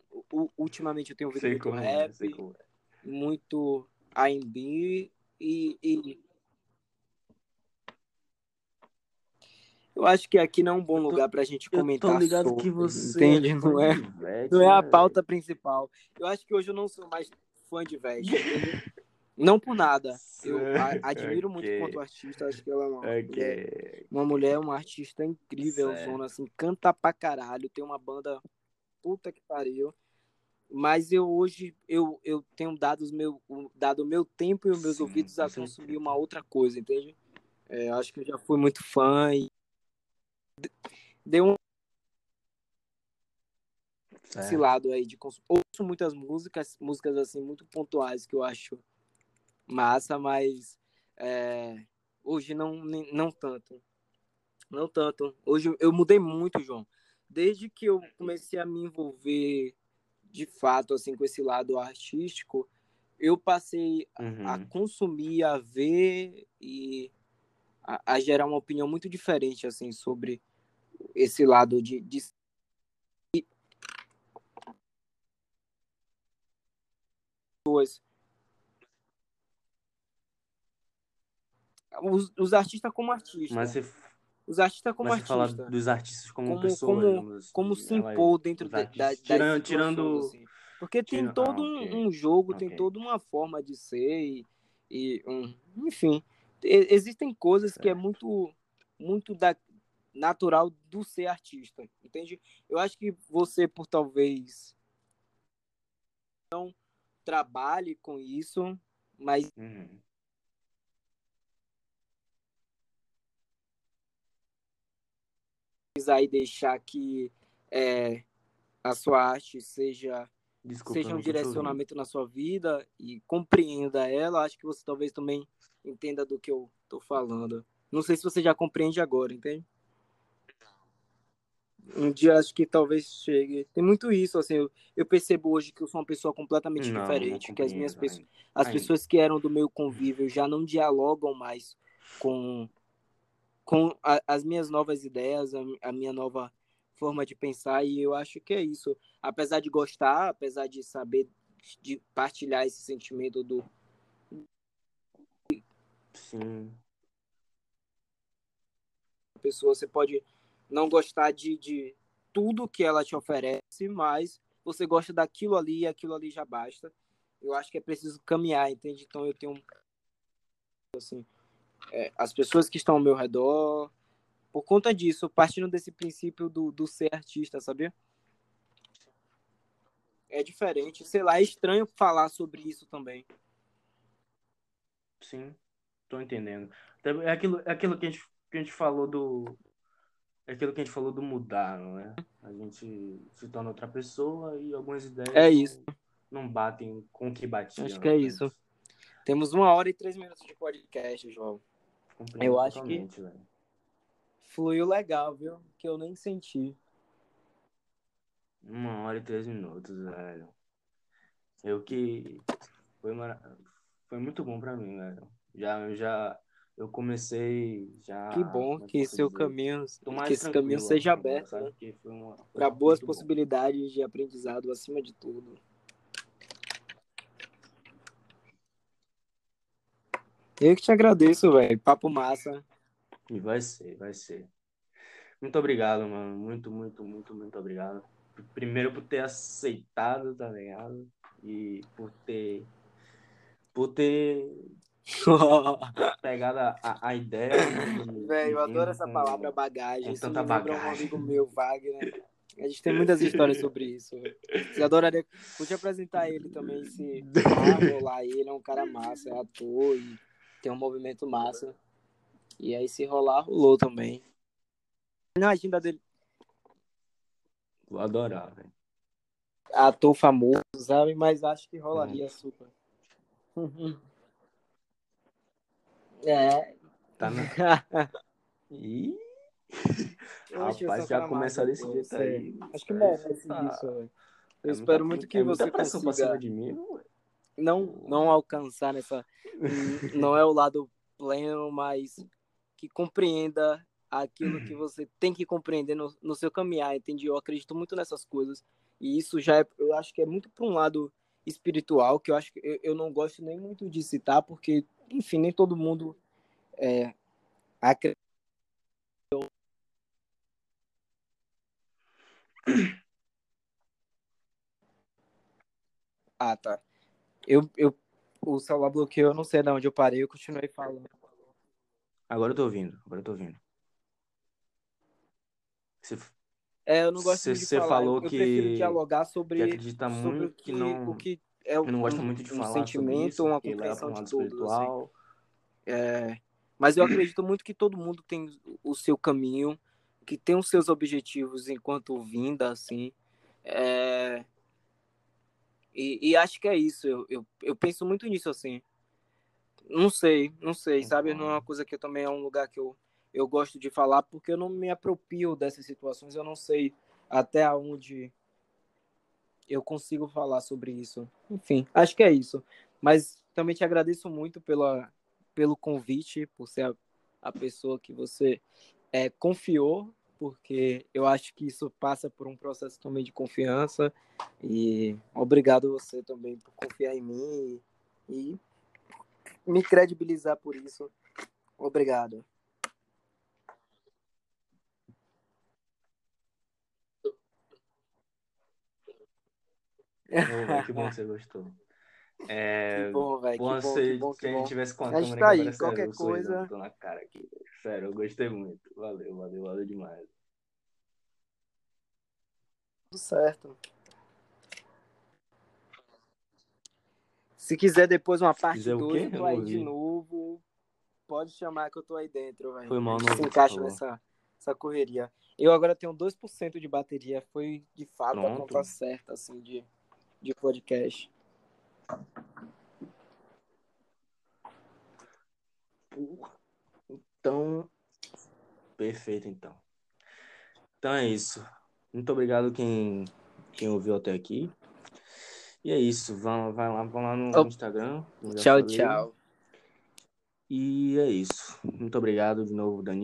Ultimamente eu tenho ouvido Sei muito como é, rap, sei como é. muito R&B e, e Eu acho que aqui não é um bom Eu lugar pra gente Eu comentar tô ligado sobre, que você entende? é Não é, de Ivete, não é a né, pauta principal. Eu acho que hoje eu não sou mais fã de entendeu? Não por nada. Eu a- admiro muito Ok. quanto artista, acho que ela é uma mulher, Ok. uma mulher, uma artista incrível, zona assim, canta pra caralho, tem uma banda puta que pariu. Mas eu hoje eu, eu tenho dado os meu, o- dado o meu tempo e os meus Sim, ouvidos a consumir uma outra coisa, entende? É, acho que eu já fui muito fã e deu um esse Certo. lado aí de consumir. Ouço muitas músicas, músicas assim muito pontuais que eu acho massa, mas é, hoje não não tanto. Não tanto. Hoje eu mudei muito, João. Desde que eu comecei a me envolver de fato assim com esse lado artístico, eu passei a Uhum. consumir, a ver e a, a gerar uma opinião muito diferente assim sobre esse lado de, de pessoas. Os, os artistas como artistas. Mas você, os artistas como mas você fala artistas. dos artistas como, Como- pessoa, como- assim, Como se ela- impor dentro da, das Tirando- tirando- assim. Porque tem tira- todo ah, um, ok. um jogo, tem Ok. toda uma forma de ser e, e um, enfim, existem coisas que é Certo. muito muito da natural do ser artista, entende? Eu acho que você por talvez não trabalhe com isso, mas Uhum. Aí deixar que é, a sua arte seja Desculpa, seja um direcionamento na sua vida e compreenda ela, acho que você talvez também entenda do que eu tô falando. Não sei se você já compreende agora, entende? Um dia acho que talvez chegue. Tem muito isso, assim, eu, eu percebo hoje que eu sou uma pessoa completamente Não, diferente, não que as minhas pessoas, as ainda. pessoas que eram do meu convívio já não dialogam mais com com a- as minhas novas ideias, a, a minha nova forma de pensar e eu acho que é isso. Apesar de gostar, apesar de saber de partilhar esse sentimento do Sim. pessoa, você pode não gostar de, de tudo que ela te oferece, mas você gosta daquilo ali e aquilo ali já basta. Eu acho que é preciso caminhar, entende? Então eu tenho assim, é, as pessoas que estão ao meu redor, por conta disso, partindo desse princípio do, do ser artista, sabia? É diferente, sei lá, é estranho falar sobre isso também. Sim, tô entendendo. É aquilo, é aquilo que a gente, que a gente falou do. É aquilo que a gente falou do mudar, não é? A gente se torna outra pessoa e algumas ideias É não- isso. não batem com o que batia. Acho que é isso. Temos uma hora e três minutos de podcast, João. Compreendo Eu acho que- velho. Fluiu legal, viu? Que eu nem senti. Uma hora e três minutos, velho. Eu que. Foi, mara... foi muito bom pra mim, velho. Já, eu já. Eu comecei já. Que bom é que seu dizer? caminho, que esse caminho seja aberto, né? Uma- para boas muito bom. possibilidades de aprendizado acima de tudo. Eu que te agradeço, velho. Papo massa. E vai ser, vai ser. Muito obrigado, mano. Muito, muito, muito, muito obrigado. Primeiro por ter aceitado, tá ligado? E por ter. Por ter pegado a, a, ideia. Velho, eu adoro essa palavra bagagem. com tanta lembra um bagagem. amigo meu, Wagner. A gente tem muitas histórias sobre isso. Você adoraria. Vou te apresentar ele também, se ah, rolar ele. É um cara massa, é ator e tem um movimento massa. E aí, se rolar, rolou também. Na agenda dele, Vou adorar, velho. ator famoso, sabe? Mas acho que rolaria super. É. Tá na. Ih, rapaz, já começa desse jeito aí. Acho que merece tá- isso, velho. é Eu espero muita- muito que é você pressão pra cima consiga de mim, velho. Não, não alcançar nessa. Não é o lado pleno, mas que compreenda aquilo que você tem que compreender no, no seu caminhar, entende? Eu acredito muito nessas coisas. E isso já é, eu acho que é muito para um lado espiritual, que eu acho que eu, eu não gosto nem muito de citar, porque, enfim, nem todo mundo é, acredita Ah, tá. Eu, eu, o celular bloqueou, eu não sei de onde eu parei, eu continuei falando. Agora eu tô ouvindo, agora eu tô ouvindo. Você, É, eu não gosto muito de você falar. falou eu, eu prefiro que- dialogar sobre, que acredita sobre muito o que que, não- o que é não gosto um, muito de um falar sentimento, isso, uma compreensão de todos, assim. espiritual. É, mas eu acredito muito que todo mundo tem o seu caminho, que tem os seus objetivos enquanto vinda, assim. É, e, e acho que é isso. Eu, eu, eu penso muito nisso, assim. Não sei, não sei, sabe? Não é uma coisa que eu também é um lugar que eu, eu gosto de falar, porque eu não me apropio dessas situações, eu não sei até onde eu consigo falar sobre isso. Enfim, acho que é isso. Mas também te agradeço muito pela, pelo convite, por ser a, a pessoa que você é, confiou, porque eu acho que isso passa por um processo também de confiança. E obrigado você também por confiar em mim e me credibilizar por isso. Obrigado. Que bom que você gostou. É, Que bom, velho. Que bom bom, se, que bom, que a gente bom. tivesse com a A gente tá aí, qualquer coisa- tô na cara aqui. Sério, eu gostei muito. Valeu, valeu, valeu demais. Tudo certo. Se quiser depois uma parte quiser o 2, quê? eu tô aí de novo. Pode chamar que eu tô aí dentro, velho. Foi mal, A não se encaixa nessa, nessa correria. Eu agora tenho 2% de bateria. Foi, de fato, a Pronto. conta certa, assim, de, de podcast. Então, perfeito então. Então é isso. Muito obrigado quem, quem ouviu até aqui. E é isso. Vão, vai lá, vão lá no Oh. Instagram. Tchau, falei. tchau. E é isso. Muito obrigado de novo, Dani.